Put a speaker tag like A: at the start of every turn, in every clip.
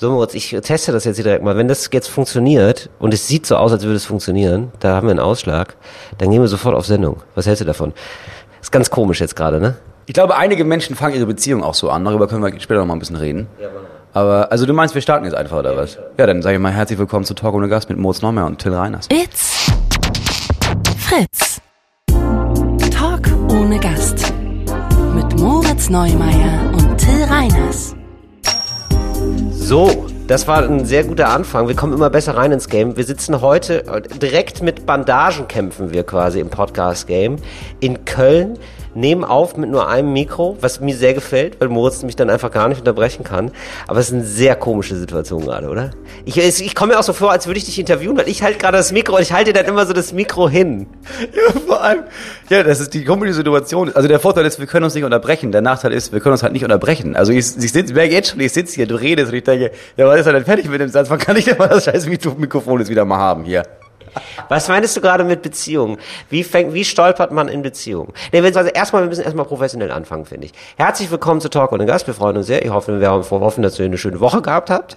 A: So, Moritz, ich teste das jetzt hier direkt mal. Wenn das jetzt funktioniert und es sieht so aus, als würde es funktionieren, da haben wir einen Ausschlag, dann gehen wir sofort auf Sendung. Was hältst du davon? Ist ganz komisch jetzt gerade, ne?
B: Ich glaube, einige Menschen fangen ihre Beziehung auch so an. Darüber können wir später noch mal ein bisschen reden. Aber, also du meinst, wir starten jetzt einfach, oder was? Ja, dann sage ich mal herzlich willkommen zu Talk ohne Gast mit Moritz Neumeyer und Till Reiners.
C: It's Fritz. Talk ohne Gast. Mit Moritz Neumeier und Till Reiners.
A: So, das war ein sehr guter Anfang. Wir kommen immer besser rein ins Game. Wir sitzen heute äh, direkt mit Bandagen kämpfen wir quasi im Podcast Game in Köln. Nehmen auf mit nur einem Mikro, was mir sehr gefällt, weil Moritz mich dann einfach gar nicht unterbrechen kann. Aber es ist eine sehr komische Situation gerade, oder? Ich, ich komme mir auch so vor, als würde ich dich interviewen, weil ich halte gerade das Mikro und ich halte dann immer so das Mikro hin.
B: Ja, vor allem, ja, das ist die komische Situation. Also der Vorteil ist, wir können uns nicht unterbrechen. Der Nachteil ist, wir können uns halt nicht unterbrechen. Also ich, ich sitze, merke jetzt schon, ich sitze hier, du redest und ich denke, ja, was ist er denn fertig mit dem Satz? Wann kann ich denn mal das scheiß Mikrofon jetzt wieder mal haben hier?
A: Was meinst du gerade mit Beziehungen? Wie fängt, wie stolpert man in Beziehungen? Nee, also erstmal, wir müssen erstmal professionell anfangen, finde ich. Herzlich willkommen zu Talk ohne Gast. Wir freuen uns sehr. Ich hoffe, wir hoffen, dass ihr eine schöne Woche gehabt habt.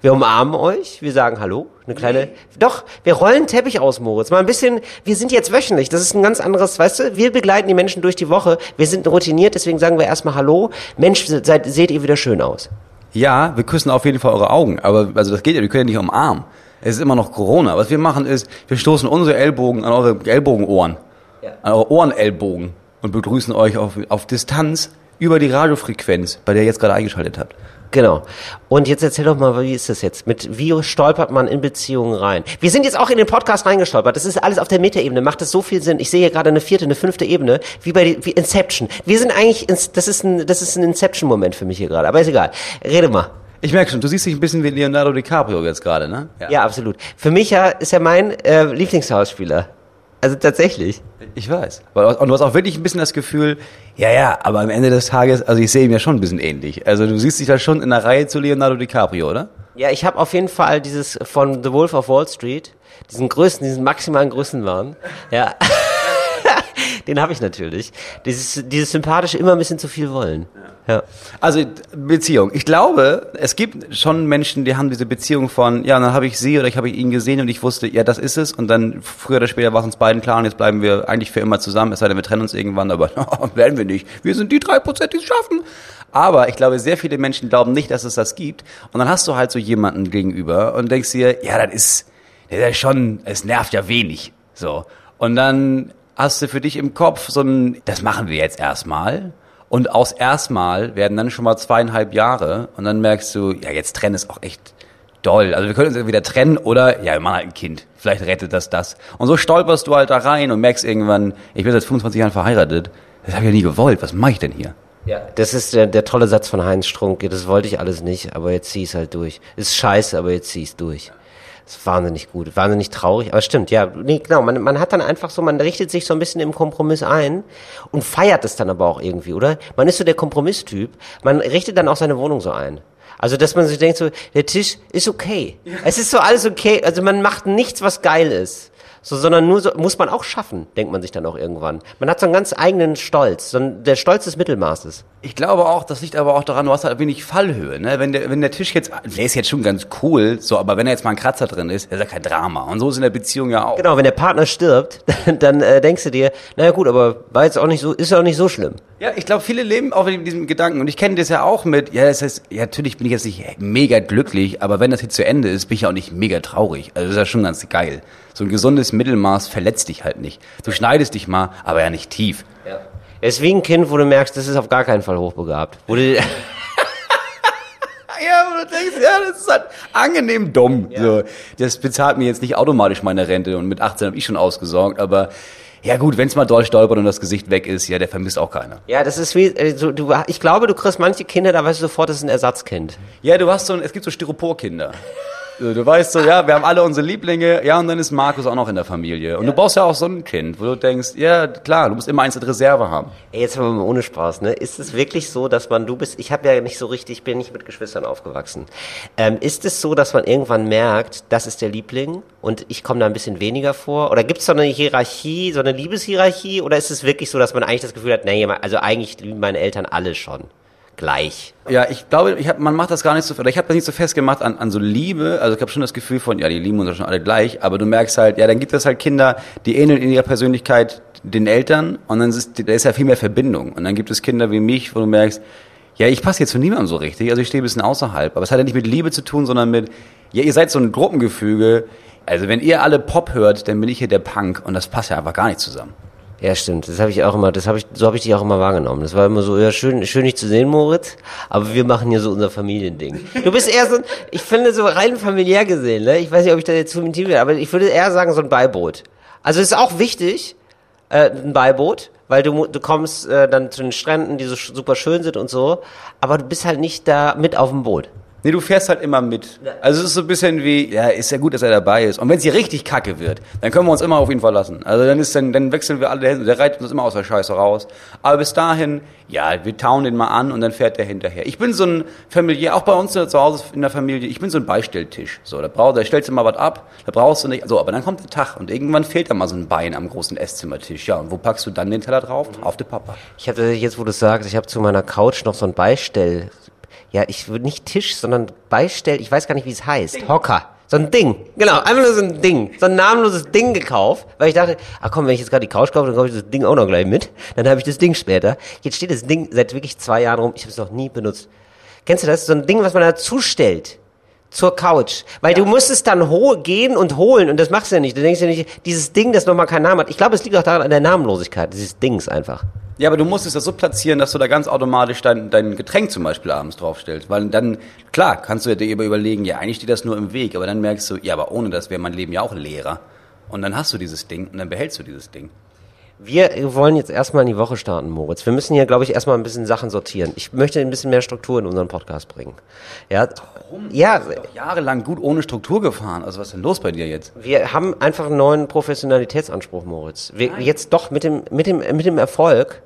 A: Wir umarmen euch. Wir sagen Hallo. Eine kleine, doch, wir rollen Teppich aus, Moritz. Mal ein bisschen, wir sind jetzt wöchentlich. Das ist ein ganz anderes, weißt du, wir begleiten die Menschen durch die Woche. Wir sind routiniert, deswegen sagen wir erstmal Hallo. Mensch, seid, seht ihr wieder schön aus.
B: Ja, wir küssen auf jeden Fall eure Augen. Aber, also das geht ja, wir können ja nicht umarmen. Es ist immer noch Corona. Was wir machen ist, wir stoßen unsere Ellbogen an eure Ellbogenohren, ja. an eure Ohrenellbogen und begrüßen euch auf, auf Distanz über die Radiofrequenz, bei der ihr jetzt gerade eingeschaltet habt.
A: Genau. Und jetzt erzähl doch mal, wie ist das jetzt? Mit wie stolpert man in Beziehungen rein? Wir sind jetzt auch in den Podcast reingestolpert. Das ist alles auf der Metaebene. Macht das so viel Sinn? Ich sehe hier gerade eine vierte, eine fünfte Ebene, wie bei wie Inception. Wir sind eigentlich, das ist ein, das ist ein Inception-Moment für mich hier gerade. Aber ist egal. Rede mal.
B: Ich merke schon, du siehst dich ein bisschen wie Leonardo DiCaprio jetzt gerade, ne?
A: Ja. ja, absolut. Für mich ja, ist er mein äh, Lieblingsschauspieler. Also tatsächlich.
B: Ich weiß. Und du hast auch wirklich ein bisschen das Gefühl, ja, ja, aber am Ende des Tages, also ich sehe ihm ja schon ein bisschen ähnlich. Also du siehst dich da schon in der Reihe zu Leonardo DiCaprio, oder?
A: Ja, ich habe auf jeden Fall dieses von The Wolf of Wall Street, diesen Größen, diesen maximalen Größenwahn. Ja. Den habe ich natürlich. Dieses, dieses sympathische immer ein bisschen zu viel wollen.
B: Ja. Also Beziehung. Ich glaube, es gibt schon Menschen, die haben diese Beziehung von, ja, dann habe ich sie oder ich habe ihn gesehen und ich wusste, ja, das ist es. Und dann früher oder später war es uns beiden klar und jetzt bleiben wir eigentlich für immer zusammen. Es sei denn, wir trennen uns irgendwann, aber oh, werden wir nicht. Wir sind die drei Prozent, die es schaffen. Aber ich glaube, sehr viele Menschen glauben nicht, dass es das gibt. Und dann hast du halt so jemanden gegenüber und denkst dir, ja, das ist, das ist schon, es nervt ja wenig. So. Und dann hast du für dich im Kopf so ein, das machen wir jetzt erstmal. Und aus erstmal werden dann schon mal zweieinhalb Jahre und dann merkst du, ja, jetzt trennen ist auch echt doll. Also wir können uns entweder trennen oder, ja, wir machen halt ein Kind. Vielleicht rettet das das. Und so stolperst du halt da rein und merkst irgendwann, ich bin seit 25 Jahren verheiratet. Das habe ich ja nie gewollt. Was mache ich denn hier?
A: Ja, das ist der, der tolle Satz von Heinz Strunk. Das wollte ich alles nicht, aber jetzt zieh es halt durch. Ist scheiße, aber jetzt zieh es durch. Das ist wahnsinnig gut, wahnsinnig traurig, aber stimmt, ja, nee, genau, man, man hat dann einfach so, man richtet sich so ein bisschen im Kompromiss ein und feiert es dann aber auch irgendwie, oder? Man ist so der Kompromisstyp, man richtet dann auch seine Wohnung so ein. Also, dass man sich denkt so, der Tisch ist okay. Ja. Es ist so alles okay, also man macht nichts, was geil ist so, sondern nur so, muss man auch schaffen, denkt man sich dann auch irgendwann. Man hat so einen ganz eigenen Stolz, so ein, der Stolz des Mittelmaßes.
B: Ich glaube auch, das liegt aber auch daran, du hast halt wenig Fallhöhe, ne? Wenn der, wenn der Tisch jetzt, der ist jetzt schon ganz cool, so, aber wenn er jetzt mal ein Kratzer drin ist, ist ja kein Drama. Und so ist in der Beziehung ja auch.
A: Genau, wenn der Partner stirbt, dann äh, denkst du dir, naja gut, aber war jetzt auch nicht so, ist ja auch nicht so schlimm.
B: Ja, ich glaube, viele leben auch mit diesem Gedanken und ich kenne das ja auch mit, ja, das heißt, ja, natürlich bin ich jetzt nicht mega glücklich, aber wenn das jetzt zu Ende ist, bin ich auch nicht mega traurig. Also das ist ja schon ganz geil so ein gesundes Mittelmaß verletzt dich halt nicht. Du schneidest dich mal, aber ja nicht tief. Ja.
A: Es ist wie ein Kind, wo du merkst, das ist auf gar keinen Fall hochbegabt. Wo du
B: ja, wo du denkst, ja, das ist halt angenehm dumm. Ja. So, das bezahlt mir jetzt nicht automatisch meine Rente und mit 18 habe ich schon ausgesorgt, aber ja gut, wenn es mal doll stolpert und das Gesicht weg ist, ja, der vermisst auch keiner.
A: Ja, das ist wie, also, du, ich glaube, du kriegst manche Kinder, da weißt du sofort, das ist ein Ersatzkind.
B: Ja, du hast so, ein, es gibt so Styroporkinder. Du weißt so, ja, wir haben alle unsere Lieblinge, ja, und dann ist Markus auch noch in der Familie. Und ja. du brauchst ja auch so ein Kind, wo du denkst, ja, klar, du musst immer eins in Reserve haben.
A: Ey, jetzt mal ohne Spaß, ne? Ist es wirklich so, dass man, du bist, ich habe ja nicht so richtig, ich bin nicht mit Geschwistern aufgewachsen. Ähm, ist es so, dass man irgendwann merkt, das ist der Liebling und ich komme da ein bisschen weniger vor? Oder gibt es so eine Hierarchie, so eine Liebeshierarchie? Oder ist es wirklich so, dass man eigentlich das Gefühl hat, nee, also eigentlich lieben meine Eltern alle schon? Gleich.
B: Ja, ich glaube, ich hab, man macht das gar nicht so, oder ich habe das nicht so festgemacht an, an so Liebe. Also ich habe schon das Gefühl von, ja, die lieben uns ja schon alle gleich, aber du merkst halt, ja, dann gibt es halt Kinder, die ähneln in ihrer Persönlichkeit den Eltern und dann ist, da ist ja viel mehr Verbindung. Und dann gibt es Kinder wie mich, wo du merkst, ja, ich passe jetzt zu niemandem so richtig, also ich stehe ein bisschen außerhalb. Aber es hat ja nicht mit Liebe zu tun, sondern mit, ja, ihr seid so ein Gruppengefüge. Also wenn ihr alle Pop hört, dann bin ich hier der Punk und das passt ja einfach gar nicht zusammen.
A: Ja, stimmt. Das habe ich auch immer, das habe ich, so habe ich dich auch immer wahrgenommen. Das war immer so, ja, schön, schön dich zu sehen, Moritz, aber wir machen hier so unser Familiending. Du bist eher so ein, ich finde so rein familiär gesehen, ne? Ich weiß nicht, ob ich da jetzt zu intim bin, aber ich würde eher sagen, so ein Beiboot. Also ist auch wichtig, äh, ein Beiboot, weil du, du kommst äh, dann zu den Stränden, die so super schön sind und so, aber du bist halt nicht da mit auf dem Boot.
B: Nee, du fährst halt immer mit. Also es ist so ein bisschen wie, ja, ist ja gut, dass er dabei ist. Und wenn es hier richtig kacke wird, dann können wir uns immer auf ihn verlassen. Also dann ist dann, dann wechseln wir alle, der, der reitet uns immer aus der Scheiße raus. Aber bis dahin, ja, wir tauen den mal an und dann fährt der hinterher. Ich bin so ein Familie, auch bei uns zu Hause in der Familie, ich bin so ein Beistelltisch. So, da brauchst, da stellst du mal was ab, da brauchst du nicht, so, aber dann kommt der Tag und irgendwann fehlt da mal so ein Bein am großen Esszimmertisch. Ja, und wo packst du dann den Teller drauf? Auf den Papa.
A: Ich habe jetzt, wo du sagst, ich habe zu meiner Couch noch so ein Beistell. Ja, ich würde nicht Tisch, sondern Beistell. Ich weiß gar nicht, wie es heißt. Hocker. So ein Ding. Genau, einfach nur so ein Ding. So ein namenloses Ding gekauft, weil ich dachte, ach komm, wenn ich jetzt gerade die Couch kaufe, dann kaufe ich das Ding auch noch gleich mit. Dann habe ich das Ding später. Jetzt steht das Ding seit wirklich zwei Jahren rum. Ich habe es noch nie benutzt. Kennst du das? So ein Ding, was man dazu stellt. Zur Couch. Weil du musst es dann gehen und holen und das machst du ja nicht. Du denkst ja nicht, dieses Ding, das nochmal keinen Namen hat. Ich glaube, es liegt auch daran an der Namenlosigkeit dieses Dings einfach.
B: Ja, aber du musst es ja so platzieren, dass du da ganz automatisch dein, dein Getränk zum Beispiel abends draufstellst. Weil dann, klar, kannst du dir überlegen, ja, eigentlich steht das nur im Weg, aber dann merkst du, ja, aber ohne das wäre mein Leben ja auch leerer. Und dann hast du dieses Ding und dann behältst du dieses Ding.
A: Wir wollen jetzt erstmal in die Woche starten, Moritz. Wir müssen hier, glaube ich, erstmal ein bisschen Sachen sortieren. Ich möchte ein bisschen mehr Struktur in unseren Podcast bringen. Ja, ja,
B: Doch jahrelang gut ohne Struktur gefahren. Also was ist denn los bei dir jetzt?
A: wir haben einfach einen neuen Professionalitätsanspruch, Moritz. Wir, jetzt doch mit dem, mit dem, mit dem Erfolg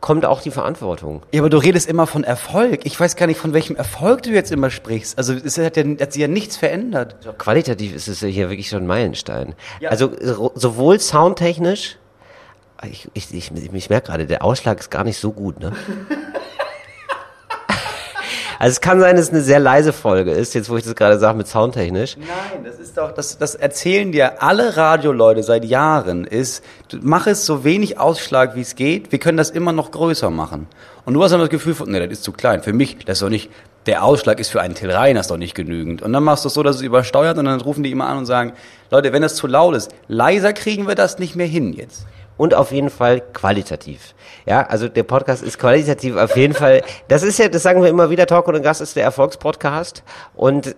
A: kommt auch die Verantwortung.
B: Ja, aber du redest immer von Erfolg. Ich weiß gar nicht, von welchem Erfolg du jetzt immer sprichst. Also es hat, ja, hat sich ja nichts verändert.
A: Qualitativ ist es ja hier wirklich schon ein Meilenstein. Also so- sowohl soundtechnisch, ich, ich, ich, ich merke gerade, der Ausschlag ist gar nicht so gut, ne? Also es kann sein, dass es eine sehr leise Folge ist, jetzt wo ich das gerade sage mit soundtechnisch.
B: Nein, das ist doch, das, das erzählen dir alle Radioleute seit Jahren, ist, mach es so wenig Ausschlag, wie es geht, wir können das immer noch größer machen. Und du hast dann das Gefühl von, nee, das ist zu klein. Für mich, das ist doch nicht, der Ausschlag ist für einen Till Reiners doch nicht genügend. Und dann machst du es so, dass es übersteuert und dann rufen die immer an und sagen, Leute, wenn das zu laut ist, leiser kriegen wir das nicht mehr hin jetzt.
A: Und auf jeden Fall qualitativ. Ja, also der Podcast ist qualitativ auf jeden Fall. Das ist ja, das sagen wir immer wieder, Talk und Gast ist der Erfolgspodcast und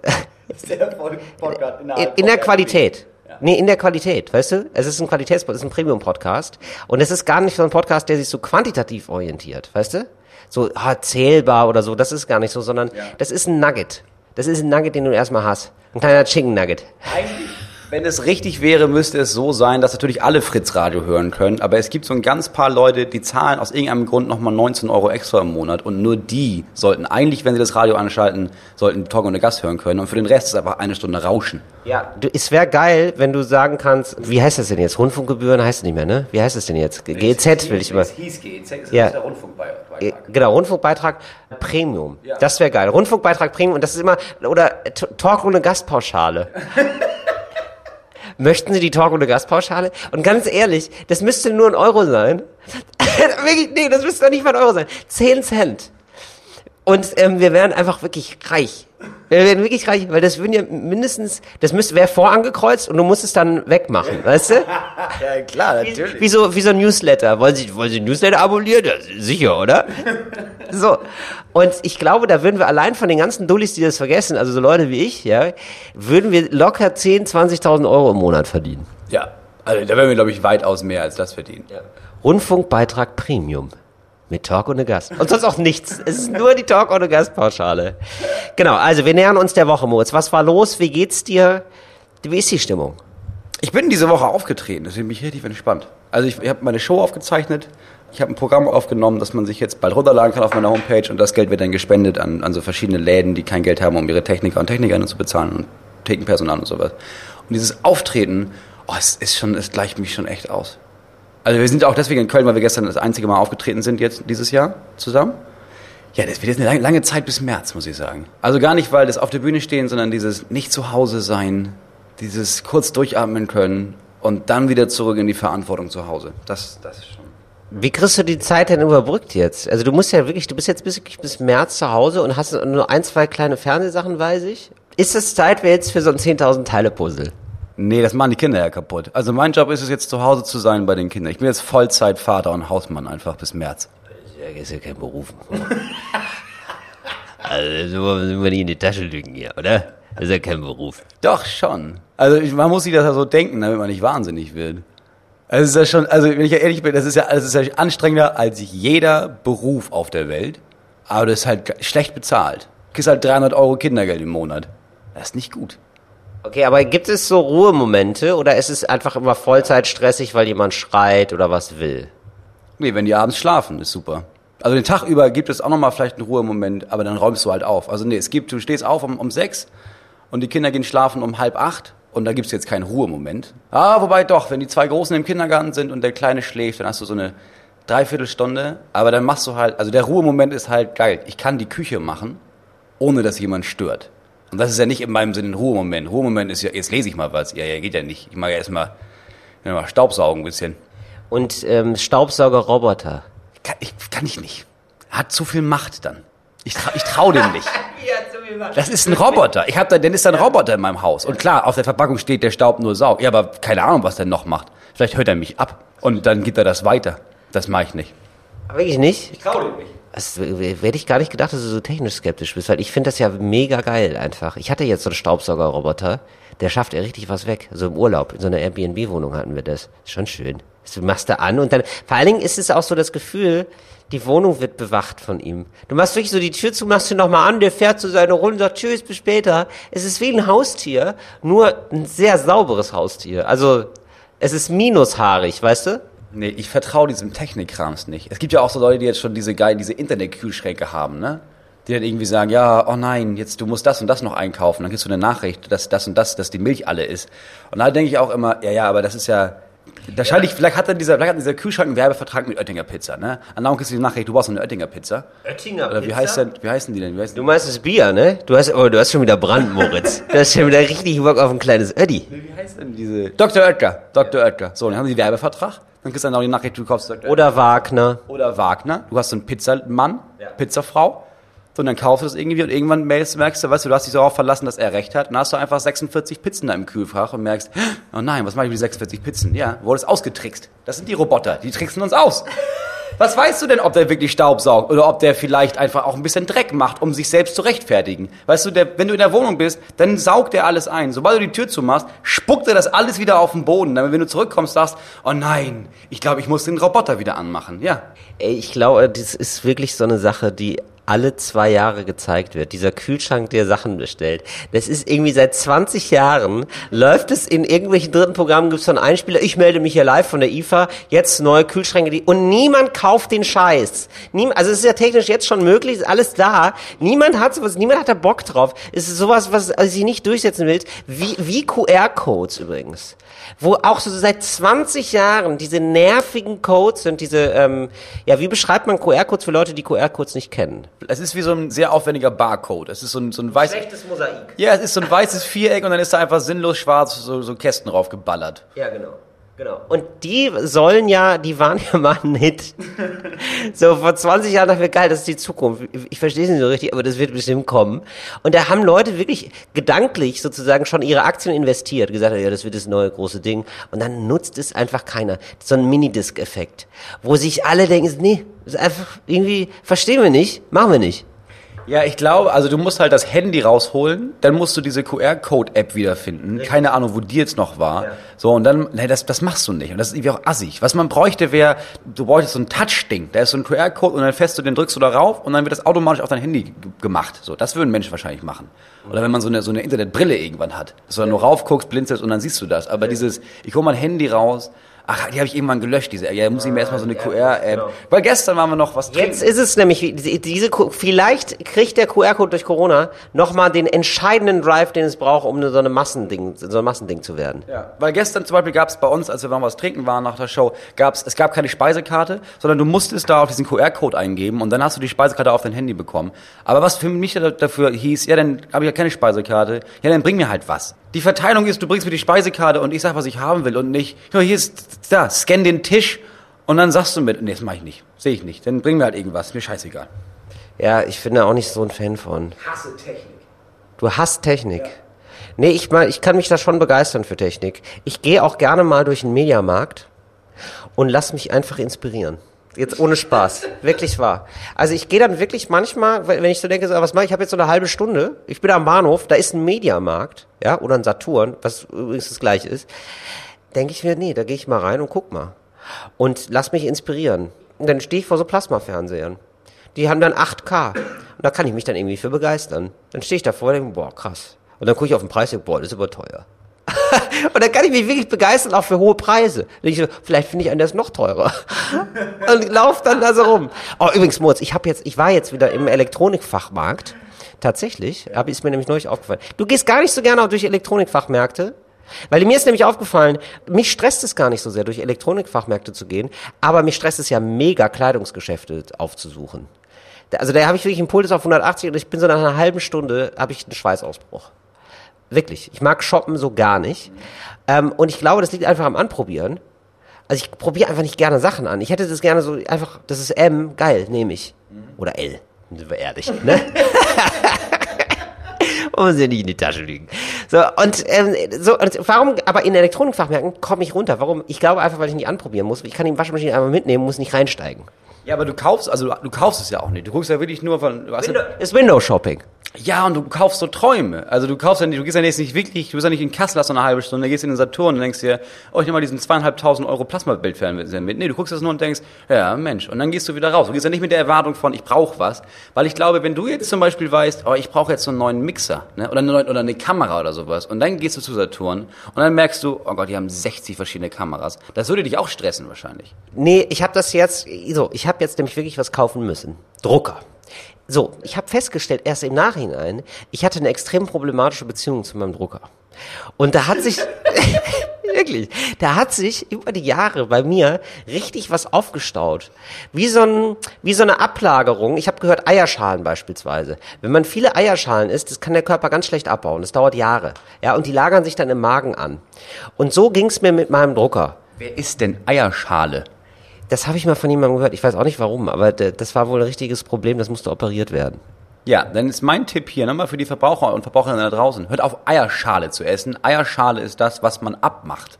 A: in, in der Qualität. Nee, in der Qualität, weißt du? Es ist ein Qualitätspodcast, es ist ein Premium-Podcast. Und es ist gar nicht so ein Podcast, der sich so quantitativ orientiert, weißt du? So ah, zählbar oder so, das ist gar nicht so, sondern das ist ein Nugget. Das ist ein Nugget, den du erstmal hast. Ein kleiner Chicken Nugget.
B: Eigentlich, wenn es richtig wäre, müsste es so sein, dass natürlich alle Fritz Radio hören können. Aber es gibt so ein ganz paar Leute, die zahlen aus irgendeinem Grund nochmal 19 Euro extra im Monat. Und nur die sollten eigentlich, wenn sie das Radio anschalten, sollten Talk und Gast hören können. Und für den Rest ist einfach eine Stunde Rauschen.
A: Ja, du, es wäre geil, wenn du sagen kannst, wie heißt das denn jetzt? Rundfunkgebühren heißt es nicht mehr, ne? Wie heißt es denn jetzt? GZ will ich immer.
B: hieß GZ, ist
A: Ja.
B: der Rundfunkbeitrag.
A: Genau, Rundfunkbeitrag Premium. Das wäre geil. Rundfunkbeitrag Premium und das ist immer oder Talk ohne Gastpauschale. Möchten Sie die Talk ohne Gastpauschale? Und ganz ehrlich, das müsste nur ein Euro sein. Wirklich, nee, das müsste doch nicht mal ein Euro sein. Zehn Cent. Und ähm, wir wären einfach wirklich reich. Wir wären wirklich reich, weil das würden ja mindestens, das müsste wäre vorangekreuzt und du musst es dann wegmachen, weißt du?
B: Ja, klar,
A: Wie, wie so wie so ein Newsletter. Wollen Sie wollen Sie ein Newsletter abonnieren? Ja, sicher, oder? so. Und ich glaube, da würden wir allein von den ganzen Dullis, die das vergessen, also so Leute wie ich, ja, würden wir locker 10, 20.000 Euro im Monat verdienen.
B: Ja, also da werden wir, glaube ich, weitaus mehr als das verdienen.
A: Rundfunkbeitrag Premium. Mit Talk ohne Gast. Und sonst auch nichts. Es ist nur die Talk ohne Gastpauschale. Genau, also wir nähern uns der Woche, Moritz. Was war los? Wie geht's dir? Wie ist die Stimmung?
B: Ich bin diese Woche aufgetreten, deswegen bin ich richtig entspannt. Also ich, ich habe meine Show aufgezeichnet, ich habe ein Programm aufgenommen, das man sich jetzt bald runterladen kann auf meiner Homepage und das Geld wird dann gespendet an, an so verschiedene Läden, die kein Geld haben, um ihre Techniker und Technikerinnen zu bezahlen und Thekenpersonal und sowas. Und dieses Auftreten, oh, es ist schon, es gleicht mich schon echt aus. Also wir sind auch deswegen in Köln, weil wir gestern das einzige Mal aufgetreten sind jetzt dieses Jahr zusammen. Ja, das wird jetzt eine lange, Zeit bis März, muss ich sagen. Also gar nicht, weil das auf der Bühne stehen, sondern dieses nicht zu Hause sein, dieses kurz durchatmen können und dann wieder zurück in die Verantwortung zu Hause. Das, das ist schon.
A: Wie kriegst du die Zeit denn überbrückt jetzt? Also du musst ja wirklich, du bist jetzt bis, bis März zu Hause und hast nur ein, zwei kleine Fernsehsachen, weiß ich. Ist es Zeit jetzt für so ein 10.000 Teile Puzzle?
B: Nee, das machen die Kinder ja kaputt. Also mein Job ist es jetzt zu Hause zu sein bei den Kindern. Ich bin jetzt Vollzeitvater und Hausmann einfach bis März.
A: Ja, ist ja kein Beruf. also so müssen wir nicht in die Tasche lügen hier, oder? Das ist ja kein Beruf.
B: Doch, schon. Also ich, man muss sich das ja so denken, damit man nicht wahnsinnig wird. Also es ist ja schon, also wenn ich ja ehrlich bin, das ist ja, das ist ja anstrengender als jeder Beruf auf der Welt. Aber das ist halt schlecht bezahlt. Du kriegst halt 300 Euro Kindergeld im Monat. Das ist nicht gut.
A: Okay, aber gibt es so Ruhemomente oder ist es einfach immer Vollzeit stressig, weil jemand schreit oder was will?
B: Nee, wenn die abends schlafen, ist super. Also den Tag über gibt es auch nochmal vielleicht einen Ruhemoment, aber dann räumst du halt auf. Also nee, es gibt, du stehst auf um, um sechs und die Kinder gehen schlafen um halb acht und da gibt's jetzt keinen Ruhemoment. Ah, wobei doch, wenn die zwei Großen im Kindergarten sind und der Kleine schläft, dann hast du so eine Dreiviertelstunde, aber dann machst du halt, also der Ruhemoment ist halt geil. Ich kann die Küche machen, ohne dass jemand stört. Und das ist ja nicht in meinem Sinne ein Ruhemoment. Ruhemoment ist ja, jetzt lese ich mal was. Ja, ja, geht ja nicht. Ich mag ja erstmal mal Staubsaugen ein bisschen.
A: Und ähm, Staubsaugerroboter.
B: Kann ich, kann ich nicht. Hat zu viel Macht dann. Ich, trau, ich trau dem nicht. Das ist ein Roboter. Ich hab da, dann ist da ein Roboter in meinem Haus. Und klar, auf der Verpackung steht, der Staub nur saugt. Ja, aber keine Ahnung, was der noch macht. Vielleicht hört er mich ab. Und dann gibt er das weiter. Das mache ich nicht.
A: Wirklich nicht?
B: Ich trau dem nicht.
A: Das hätte ich gar nicht gedacht, dass du so technisch skeptisch bist, weil ich finde das ja mega geil einfach. Ich hatte jetzt so einen Staubsaugerroboter, der schafft ja richtig was weg. So im Urlaub, in so einer Airbnb-Wohnung hatten wir das. Ist schon schön. Du machst da an und dann, vor allen Dingen ist es auch so das Gefühl, die Wohnung wird bewacht von ihm. Du machst wirklich so die Tür zu, machst ihn nochmal an, der fährt zu seiner Runde und sagt Tschüss, bis später. Es ist wie ein Haustier, nur ein sehr sauberes Haustier. Also, es ist minushaarig, weißt du?
B: Nee, ich vertraue diesem Technikkrams nicht. Es gibt ja auch so Leute, die jetzt schon diese geil, diese Internet-Kühlschränke haben, ne? Die dann irgendwie sagen, ja, oh nein, jetzt du musst das und das noch einkaufen. Dann kriegst du eine Nachricht, dass das und das, dass die Milch alle ist. Und da denke ich auch immer, ja, ja, aber das ist ja, wahrscheinlich, vielleicht hat dann dieser, vielleicht hat dieser Kühlschrank einen Werbevertrag mit Oettinger Pizza, ne? Und dann kriegst du die Nachricht, du brauchst eine Oettinger Pizza.
A: Oettinger
B: Oder wie heißt denn, wie heißen die denn? Heißen
A: Du meinst das Bier, ne? Du hast, oh, du hast schon wieder Brand, Moritz. Du hast schon wieder richtig Bock auf ein kleines Ödi.
B: Wie heißt denn diese? Dr. Oetker. Dr. Oetker. So, dann haben sie Werbevertrag. Dann kriegst du dann auch die Nachricht, du kaufst Dr.
A: Oder Wagner.
B: oder Wagner. Du hast so einen Pizzamann, Pizzafrau. So, und dann kaufst du das irgendwie und irgendwann merkst, merkst du, weißt du, du hast dich darauf verlassen, dass er recht hat. Und dann hast du einfach 46 Pizzen da im Kühlfach und merkst, oh nein, was mache ich mit den 46 Pizzen? Ja, wurdest ausgetrickst. Das sind die Roboter, die tricksen uns aus. Was weißt du denn, ob der wirklich Staub saugt oder ob der vielleicht einfach auch ein bisschen Dreck macht, um sich selbst zu rechtfertigen? Weißt du, der, wenn du in der Wohnung bist, dann saugt er alles ein. Sobald du die Tür zumachst, spuckt er das alles wieder auf den Boden. Damit, wenn du zurückkommst, sagst, oh nein, ich glaube, ich muss den Roboter wieder anmachen. Ja.
A: Ey, ich glaube, das ist wirklich so eine Sache, die alle zwei Jahre gezeigt wird. Dieser Kühlschrank, der Sachen bestellt. Das ist irgendwie seit 20 Jahren, läuft es in irgendwelchen dritten Programmen, gibt es so einen Einspieler, ich melde mich hier live von der IFA, jetzt neue Kühlschränke, die, und niemand kauft den Scheiß. Niem, also es ist ja technisch jetzt schon möglich, ist alles da. Niemand hat sowas, niemand hat da Bock drauf. Es ist sowas, was also sie nicht durchsetzen willst, wie, wie QR-Codes übrigens. Wo auch so seit 20 Jahren diese nervigen Codes sind, diese, ähm, ja, wie beschreibt man QR-Codes für Leute, die QR-Codes nicht kennen?
B: Es ist wie so ein sehr aufwendiger Barcode. Es ist so ein, so ein weißes.
A: Schlechtes Mosaik.
B: Ja, es ist so ein weißes Viereck und dann ist da einfach sinnlos schwarz so, so Kästen drauf geballert.
A: Ja, genau. Genau. Und die sollen ja, die waren ja mal ein Hit. so vor 20 Jahren dachte ich, geil, das ist die Zukunft. Ich verstehe es nicht so richtig, aber das wird bestimmt kommen. Und da haben Leute wirklich gedanklich sozusagen schon ihre Aktien investiert, gesagt, ja, das wird das neue große Ding. Und dann nutzt es einfach keiner. So ein Minidisc-Effekt, wo sich alle denken, nee, das ist einfach irgendwie, verstehen wir nicht, machen wir nicht.
B: Ja, ich glaube, also du musst halt das Handy rausholen, dann musst du diese QR-Code-App wiederfinden. Keine Ahnung, wo die jetzt noch war.
A: Ja.
B: So, und dann, nee, das, das machst du nicht. Und das ist irgendwie auch assig. Was man bräuchte, wäre, du bräuchtest so ein Touch-Ding. Da ist so ein QR-Code und dann fährst du den, drückst du da rauf und dann wird das automatisch auf dein Handy gemacht. So, das würden Menschen wahrscheinlich machen. Oder wenn man so eine, so eine Internetbrille irgendwann hat. Dass du dann nur raufguckst, blinzelst und dann siehst du das. Aber dieses, ich hol mein Handy raus, Ach, die habe ich irgendwann gelöscht, diese App. Ja, muss ich mir erstmal so eine QR-App. Weil gestern waren wir noch was trinken.
A: Jetzt ist es nämlich, diese, vielleicht kriegt der QR-Code durch Corona nochmal den entscheidenden Drive, den es braucht, um so eine Massending, so ein Massending zu werden.
B: Ja, weil gestern zum Beispiel gab es bei uns, als wir noch was trinken waren nach der Show, gab's, es gab keine Speisekarte, sondern du musstest da auf diesen QR-Code eingeben und dann hast du die Speisekarte auf dein Handy bekommen. Aber was für mich da- dafür hieß, ja, dann habe ich ja keine Speisekarte, ja, dann bring mir halt was. Die Verteilung ist, du bringst mir die Speisekarte und ich sag, was ich haben will und nicht, ja, hier ist, da, scan den Tisch und dann sagst du mit, nee, das mach ich nicht, sehe ich nicht, dann bring mir halt irgendwas, mir scheißegal.
A: Ja, ich bin da auch nicht so ein Fan von.
B: Hasse Technik.
A: Du hast Technik. Nee, ich mal, ich kann mich da schon begeistern für Technik. Ich gehe auch gerne mal durch den Mediamarkt und lass mich einfach inspirieren. Jetzt ohne Spaß. wirklich wahr. Also ich gehe dann wirklich manchmal, wenn ich so denke, so, was mache ich, ich habe jetzt so eine halbe Stunde, ich bin am Bahnhof, da ist ein Mediamarkt, ja, oder ein Saturn, was übrigens das gleiche ist, denke ich mir, nee, da gehe ich mal rein und guck mal. Und lass mich inspirieren. Und dann stehe ich vor so Plasmafernsehern. Die haben dann 8K. Und da kann ich mich dann irgendwie für begeistern. Dann stehe ich davor und denke, boah, krass. Und dann gucke ich auf den Preis und boah, das ist aber teuer. Und dann kann ich mich wirklich begeistern, auch für hohe Preise. So, vielleicht finde ich einen, der ist noch teurer. und lauf dann da so rum. Oh, übrigens, Moritz, ich habe jetzt, ich war jetzt wieder im Elektronikfachmarkt. Tatsächlich, aber ist mir nämlich neulich aufgefallen. Du gehst gar nicht so gerne auch durch Elektronikfachmärkte. Weil mir ist nämlich aufgefallen, mich stresst es gar nicht so sehr, durch Elektronikfachmärkte zu gehen, aber mich stresst es ja mega, Kleidungsgeschäfte aufzusuchen. Also da habe ich wirklich einen Puls auf 180 und ich bin so nach einer halben Stunde, habe ich einen Schweißausbruch. Wirklich. Ich mag shoppen so gar nicht. Ähm, und ich glaube, das liegt einfach am Anprobieren. Also ich probiere einfach nicht gerne Sachen an. Ich hätte das gerne so einfach, das ist M, geil, nehme ich. Oder L, sind wir ehrlich, ne? Und sie nicht in die Tasche liegen. So, und, ähm, so, und warum, aber in Elektronikfachmärkten komme ich runter. Warum? Ich glaube einfach, weil ich nicht anprobieren muss. Ich kann die Waschmaschine einmal mitnehmen, muss nicht reinsteigen.
B: Ja, aber du kaufst, also du kaufst es ja auch nicht. Du guckst ja wirklich nur von, ja,
A: Ist Window-Shopping.
B: Ja, und du kaufst so Träume. Also du kaufst ja nicht, du gehst ja jetzt nicht wirklich, du bist ja nicht in Kassel, hast so eine halbe Stunde, gehst in den Saturn und denkst dir, oh, ich nehme mal diesen zweieinhalbtausend Euro Plasmabildfernseher mit. Nee, du guckst das nur und denkst, ja, Mensch. Und dann gehst du wieder raus. Du gehst ja nicht mit der Erwartung von, ich brauche was. Weil ich glaube, wenn du jetzt zum Beispiel weißt, oh, ich brauche jetzt so einen neuen Mixer, ne? oder, eine, oder eine Kamera oder sowas. Und dann gehst du zu Saturn und dann merkst du, oh Gott, die haben 60 verschiedene Kameras. Das würde dich auch stressen wahrscheinlich.
A: Nee, ich habe das jetzt, so, ich habe jetzt nämlich wirklich was kaufen müssen. Drucker. So, ich habe festgestellt, erst im Nachhinein, ich hatte eine extrem problematische Beziehung zu meinem Drucker. Und da hat sich, wirklich, da hat sich über die Jahre bei mir richtig was aufgestaut. Wie so, ein, wie so eine Ablagerung. Ich habe gehört, Eierschalen beispielsweise. Wenn man viele Eierschalen isst, das kann der Körper ganz schlecht abbauen. Das dauert Jahre. Ja, und die lagern sich dann im Magen an. Und so ging's mir mit meinem Drucker.
B: Wer ist denn Eierschale?
A: Das habe ich mal von jemandem gehört. Ich weiß auch nicht warum, aber das war wohl ein richtiges Problem. Das musste operiert werden.
B: Ja, dann ist mein Tipp hier nochmal für die Verbraucher und Verbraucherinnen da draußen. Hört auf, Eierschale zu essen. Eierschale ist das, was man abmacht.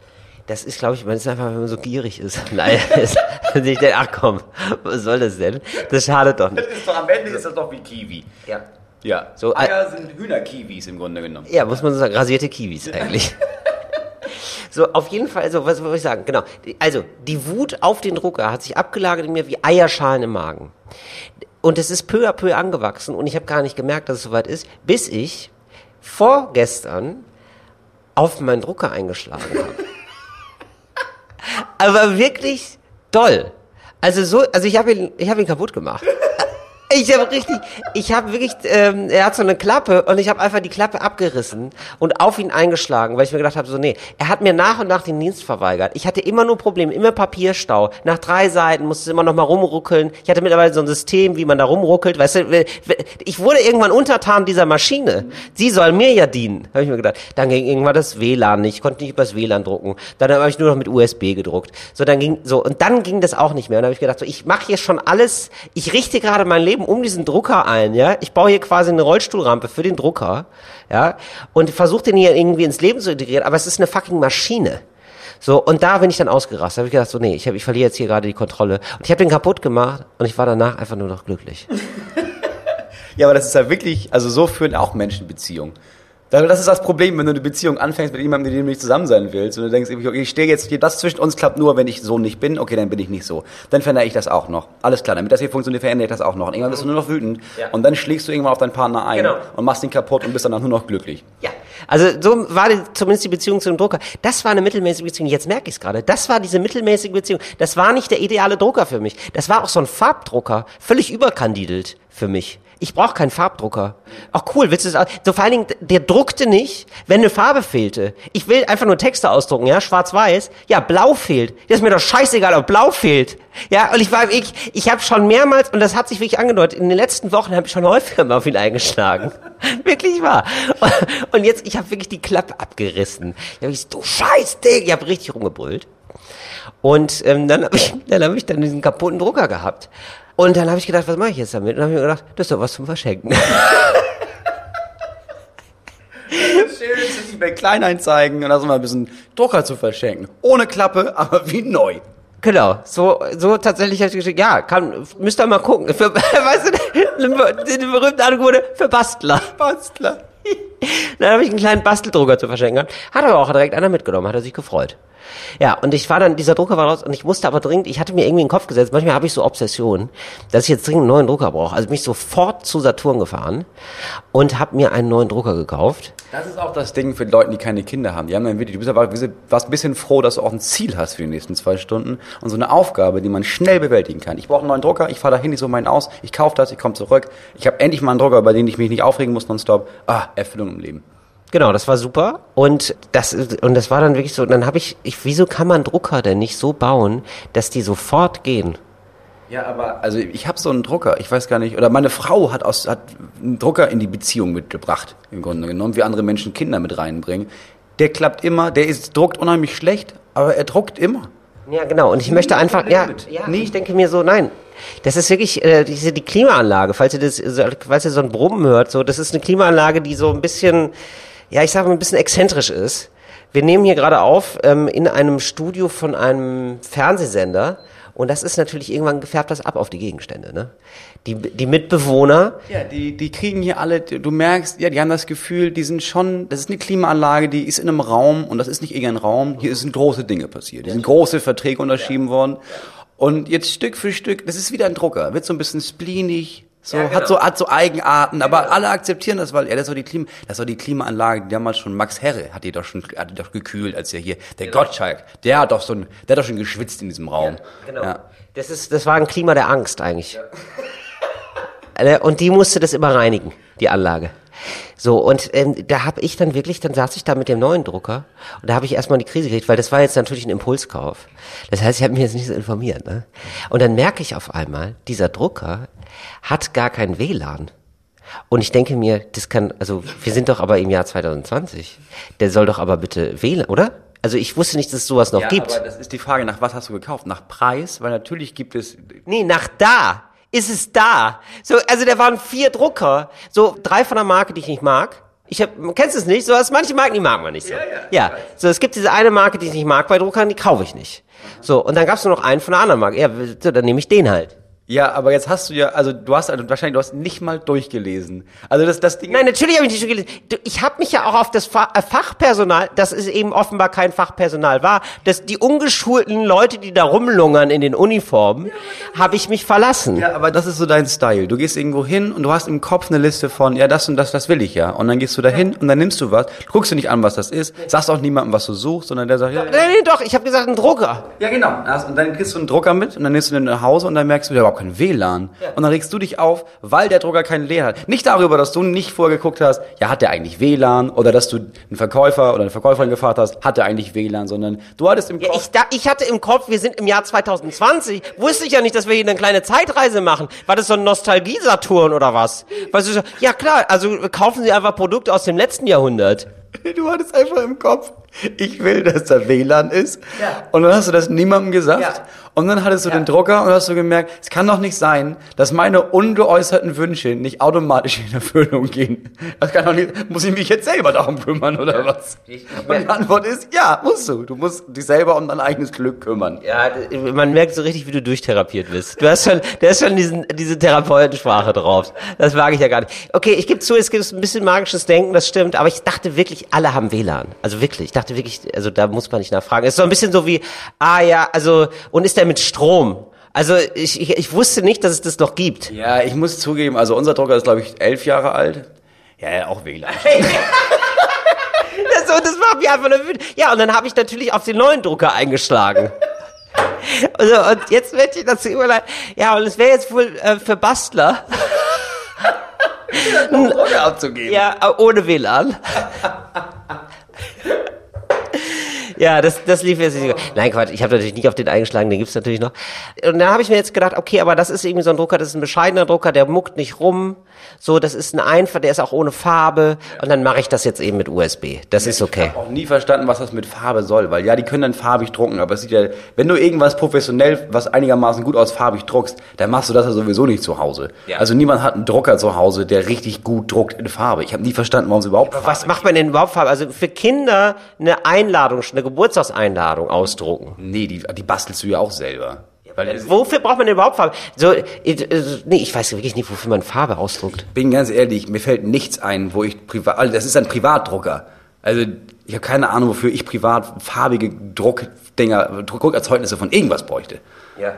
A: Das ist, glaube ich, man ist einfach, wenn man so gierig ist. Nein, ist, ich denke, ach komm, was soll das denn? Das schadet doch nicht.
B: ist doch am Ende ist das doch wie Kiwi.
A: Ja.
B: Ja,
A: So,
B: Eier sind Hühnerkiwis im Grunde genommen.
A: Ja, muss man so sagen, rasierte Kiwis eigentlich. So, auf jeden Fall, so, was wollte ich sagen? Genau. Also, die Wut auf den Drucker hat sich abgelagert in mir wie Eierschalen im Magen. Und es ist peu à peu angewachsen und ich habe gar nicht gemerkt, dass es soweit ist, bis ich vorgestern auf meinen Drucker eingeschlagen habe. Aber wirklich doll. Also so, also ich habe ihn, ich habe ihn kaputt gemacht. Ich habe richtig, ich habe wirklich, ähm, er hat so eine Klappe und ich habe einfach die Klappe abgerissen und auf ihn eingeschlagen, weil ich mir gedacht habe, so nee, er hat mir nach und nach den Dienst verweigert. Ich hatte immer nur Probleme, immer Papierstau. Nach drei Seiten musste es immer noch mal rumruckeln. Ich hatte mittlerweile so ein System, wie man da rumruckelt. Weißt du, ich wurde irgendwann untertan dieser Maschine. Sie soll mir ja dienen, habe ich mir gedacht. Dann ging irgendwann das WLAN nicht, ich konnte nicht übers WLAN drucken. Dann habe ich nur noch mit USB gedruckt. So dann ging so und dann ging das auch nicht mehr. Und dann habe ich gedacht, so ich mache hier schon alles. Ich richte gerade mein Leben um diesen Drucker ein, ja. Ich baue hier quasi eine Rollstuhlrampe für den Drucker, ja, und versuche den hier irgendwie ins Leben zu integrieren. Aber es ist eine fucking Maschine. So, und da bin ich dann ausgerastet. habe ich gedacht, so, nee, ich, hab, ich verliere jetzt hier gerade die Kontrolle. Und ich habe den kaputt gemacht und ich war danach einfach nur noch glücklich.
B: Ja, aber das ist ja wirklich, also so führen auch Menschen Beziehungen. Das ist das Problem, wenn du eine Beziehung anfängst mit jemandem, mit dem du nicht zusammen sein willst und du denkst, okay, ich stehe jetzt hier, das zwischen uns klappt nur, wenn ich so nicht bin, okay, dann bin ich nicht so. Dann verändere ich das auch noch. Alles klar, damit das hier funktioniert, verändere ich das auch noch. Und irgendwann bist du nur noch wütend
A: Ja.
B: und dann schlägst du irgendwann auf deinen Partner ein
A: Genau.
B: und machst ihn kaputt und bist danach nur noch glücklich.
A: Ja, Also so war die, zumindest die Beziehung zu dem Drucker. Das war eine mittelmäßige Beziehung. Jetzt merke ich es gerade. Das war diese mittelmäßige Beziehung. Das war nicht der ideale Drucker für mich. Das war auch so ein Farbdrucker, völlig überkandidelt für mich. Ich brauche keinen Farbdrucker. Ach cool, willst du das? So vor allen Dingen, der druckte nicht, wenn eine Farbe fehlte. Ich will einfach nur Texte ausdrucken, ja, schwarz-weiß. Ja, blau fehlt. Das ist mir doch scheißegal, ob blau fehlt. Ja, und ich war ich, ich habe schon mehrmals und das hat sich wirklich angedeutet. In den letzten Wochen habe ich schon häufiger mal auf ihn eingeschlagen. wirklich wahr. Und jetzt, ich habe wirklich die Klappe abgerissen. Ich habe du Scheiß Ding, ich habe richtig rumgebrüllt. Und ähm, dann habe ich, dann habe ich dann diesen kaputten Drucker gehabt. Und dann habe ich gedacht, was mache ich jetzt damit? Und dann habe ich mir gedacht, das ist doch was zum Verschenken.
B: Schön bei Kleinanzeigen und da so mal ein bisschen Drucker zu verschenken. Ohne Klappe, aber wie neu.
A: Genau, so, so tatsächlich habe ich geschickt, ja, kann, müsst ihr mal gucken. Für, weißt du, die berühmte Angebote für Bastler.
B: Bastler.
A: Dann habe ich einen kleinen Basteldrucker zu verschenken gehabt. Hat aber auch direkt einer mitgenommen, hat er sich gefreut. Ja, und ich war dann, dieser Drucker war raus und ich musste aber dringend, ich hatte mir irgendwie in den Kopf gesetzt, manchmal habe ich so Obsessionen, dass ich jetzt dringend einen neuen Drucker brauche. Also bin ich sofort zu Saturn gefahren und habe mir einen neuen Drucker gekauft.
B: Das ist auch das Ding für Leute, die keine Kinder haben. Die haben dann wirklich, du bist aber warst ein bisschen froh, dass du auch ein Ziel hast für die nächsten zwei Stunden und so eine Aufgabe, die man schnell bewältigen kann. Ich brauche einen neuen Drucker, ich fahre dahin, ich so meinen aus, ich kaufe das, ich komme zurück. Ich habe endlich mal einen Drucker, bei dem ich mich nicht aufregen muss nonstop. Ah, Erfüllung im Leben.
A: Genau, das war super und das und das war dann wirklich so. Dann habe ich, ich, wieso kann man Drucker denn nicht so bauen, dass die sofort gehen?
B: Ja, aber also ich habe so einen Drucker, ich weiß gar nicht, oder meine Frau hat aus hat einen Drucker in die Beziehung mitgebracht im Grunde genommen, wie andere Menschen Kinder mit reinbringen. Der klappt immer, der ist druckt unheimlich schlecht, aber er druckt immer.
A: Ja, genau. Und ich möchte einfach, ja, ja, nee, ich denke mir so, nein, das ist wirklich äh, diese die Klimaanlage. Falls ihr das, falls ihr so ein Brummen hört, so, das ist eine Klimaanlage, die so ein bisschen ja, ich sage mal, ein bisschen exzentrisch ist. Wir nehmen hier gerade auf ähm, in einem Studio von einem Fernsehsender. Und das ist natürlich irgendwann gefärbt das ab auf die Gegenstände. Ne? Die, die Mitbewohner.
B: Ja, die, die kriegen hier alle, du merkst, ja, die haben das Gefühl, die sind schon, das ist eine Klimaanlage, die ist in einem Raum und das ist nicht irgendein Raum, hier sind große Dinge passiert. Hier sind große Verträge unterschrieben worden. Und jetzt Stück für Stück, das ist wieder ein Drucker, wird so ein bisschen spleenig, so, ja, genau. hat so, hat so Eigenarten, aber genau. alle akzeptieren das, weil, ja, das war die Klima, das war die Klimaanlage, die damals schon Max Herre hat die doch schon, hat die doch gekühlt, als er hier, der genau. Gottschalk, der hat doch so ein, der hat doch schon geschwitzt in diesem Raum. Ja,
A: genau. Ja. Das ist, das war ein Klima der Angst eigentlich. Ja. Äh, und die musste das immer reinigen, die Anlage. So, und ähm, da habe ich dann wirklich, dann saß ich da mit dem neuen Drucker und da habe ich erstmal die Krise gekriegt, weil das war jetzt natürlich ein Impulskauf. Das heißt, ich habe mich jetzt nicht so informiert. Ne? Und dann merke ich auf einmal, dieser Drucker hat gar kein WLAN. Und ich denke mir, das kann, also wir sind doch aber im Jahr 2020. Der soll doch aber bitte WLAN, oder? Also ich wusste nicht, dass es sowas noch
B: ja,
A: gibt.
B: Aber das ist die Frage, nach was hast du gekauft? Nach Preis? Weil natürlich gibt es.
A: Nee, nach da. Ist es da? So, also da waren vier Drucker. So drei von der Marke, die ich nicht mag. Ich hab, kennst du es nicht? So, was manche Marken, die mag man nicht so. Ja, ja, ja. So, es gibt diese eine Marke, die ich nicht mag bei Druckern, die kaufe ich nicht. So, und dann gab es nur noch einen von der anderen Marke. Ja, so, dann nehme ich den halt.
B: Ja, aber jetzt hast du ja, also du hast also wahrscheinlich, du hast nicht mal durchgelesen. Also das, das Ding.
A: Nein, natürlich habe ich nicht durchgelesen. Ich habe mich ja auch auf das äh, Fachpersonal, das ist eben offenbar kein Fachpersonal war, dass die ungeschulten Leute, die da rumlungern in den Uniformen, ja, habe ich mich verlassen.
B: Ja, aber das ist so dein Style. Du gehst irgendwo hin und du hast im Kopf eine Liste von, ja, das und das, das will ich ja. Und dann gehst du da hin ja. und dann nimmst du was, guckst du nicht an, was das ist, sagst auch niemandem, was du suchst, sondern der sagt, ja.
A: Nein, nee, doch, ich habe gesagt, ein Drucker.
B: Ja, genau. Und dann kriegst du einen Drucker mit und dann nimmst du den nach Hause und dann merkst du, ja, überhaupt kein WLAN. Ja. Und dann regst du dich auf, weil der Drucker keinen WLAN hat. Nicht darüber, dass du nicht vorgeguckt hast, ja, hat der eigentlich WLAN? Oder dass du einen Verkäufer oder eine Verkäuferin gefragt hast, hat der eigentlich WLAN? Sondern du hattest im
A: Kopf... Ja, ich, da, ich hatte im Kopf, wir sind im Jahr 2020. Wusste ich ja nicht, dass wir hier eine kleine Zeitreise machen. War das so ein Nostalgie-Saturn oder was? Weißt du, ja klar, also kaufen Sie einfach Produkte aus dem letzten Jahrhundert.
B: Du hattest einfach im Kopf, ich will, dass da WLAN ist. Ja. Und dann hast du das niemandem gesagt. Ja. Und dann hattest du ja. den Drucker und hast du gemerkt, es kann doch nicht sein, dass meine ungeäußerten Wünsche nicht automatisch in Erfüllung gehen. Das kann doch nicht, muss ich mich jetzt selber darum kümmern oder was? Ich, ich und die Antwort ist, ja, musst du. Du musst dich selber um dein eigenes Glück kümmern.
A: Ja, man merkt so richtig, wie du durchtherapiert bist. Du hast schon, du hast schon diesen, diese Therapeutensprache drauf. Das mag ich ja gar nicht. Okay, ich gebe zu, es gibt ein bisschen magisches Denken, das stimmt, aber ich dachte wirklich, alle haben WLAN. Also wirklich, ich dachte wirklich, also da muss man nicht nachfragen. Es ist so ein bisschen so wie, ah ja, also, und ist der mit Strom? Also ich, ich, ich wusste nicht, dass es das noch gibt.
B: Ja, ich muss zugeben, also unser Drucker ist, glaube ich, elf Jahre alt. Ja, ja auch WLAN.
A: einfach nur wütend. Ja, und dann habe ich natürlich auf den neuen Drucker eingeschlagen. Also, und jetzt möchte ich dazu überleiten. Ja, und es wäre jetzt wohl äh, für Bastler.
B: Drucker abzugeben.
A: Ja, äh, ohne WLAN. Ja, das, das lief jetzt nicht. so. Nein, Quatsch, ich habe natürlich nicht auf den eingeschlagen, den gibt's natürlich noch. Und dann habe ich mir jetzt gedacht, okay, aber das ist irgendwie so ein Drucker, das ist ein bescheidener Drucker, der muckt nicht rum. So, das ist ein einfach, der ist auch ohne Farbe. Und dann mache ich das jetzt eben mit USB. Das ist okay.
B: Ich habe auch nie verstanden, was das mit Farbe soll, weil ja, die können dann farbig drucken, aber es sieht ja, wenn du irgendwas professionell, was einigermaßen gut aus farbig druckst, dann machst du das ja sowieso nicht zu Hause.
A: Ja.
B: Also niemand hat einen Drucker zu Hause, der richtig gut druckt in Farbe. Ich habe nie verstanden, warum sie überhaupt
A: Was
B: Farbe-
A: macht man denn überhaupt Farbe? Also für Kinder eine Einladung, eine Geburtstagseinladung ausdrucken.
B: Nee, die, die bastelst du ja auch selber. Weil
A: Wofür braucht man denn überhaupt Farbe? So, nee, ich weiß wirklich nicht, wofür man Farbe ausdruckt.
B: bin ganz ehrlich, mir fällt nichts ein, wo ich privat, also das ist ein Privatdrucker. Also ich habe keine Ahnung, wofür ich privat farbige Druckdinger, Druckerzeugnisse von irgendwas bräuchte.
A: Ja.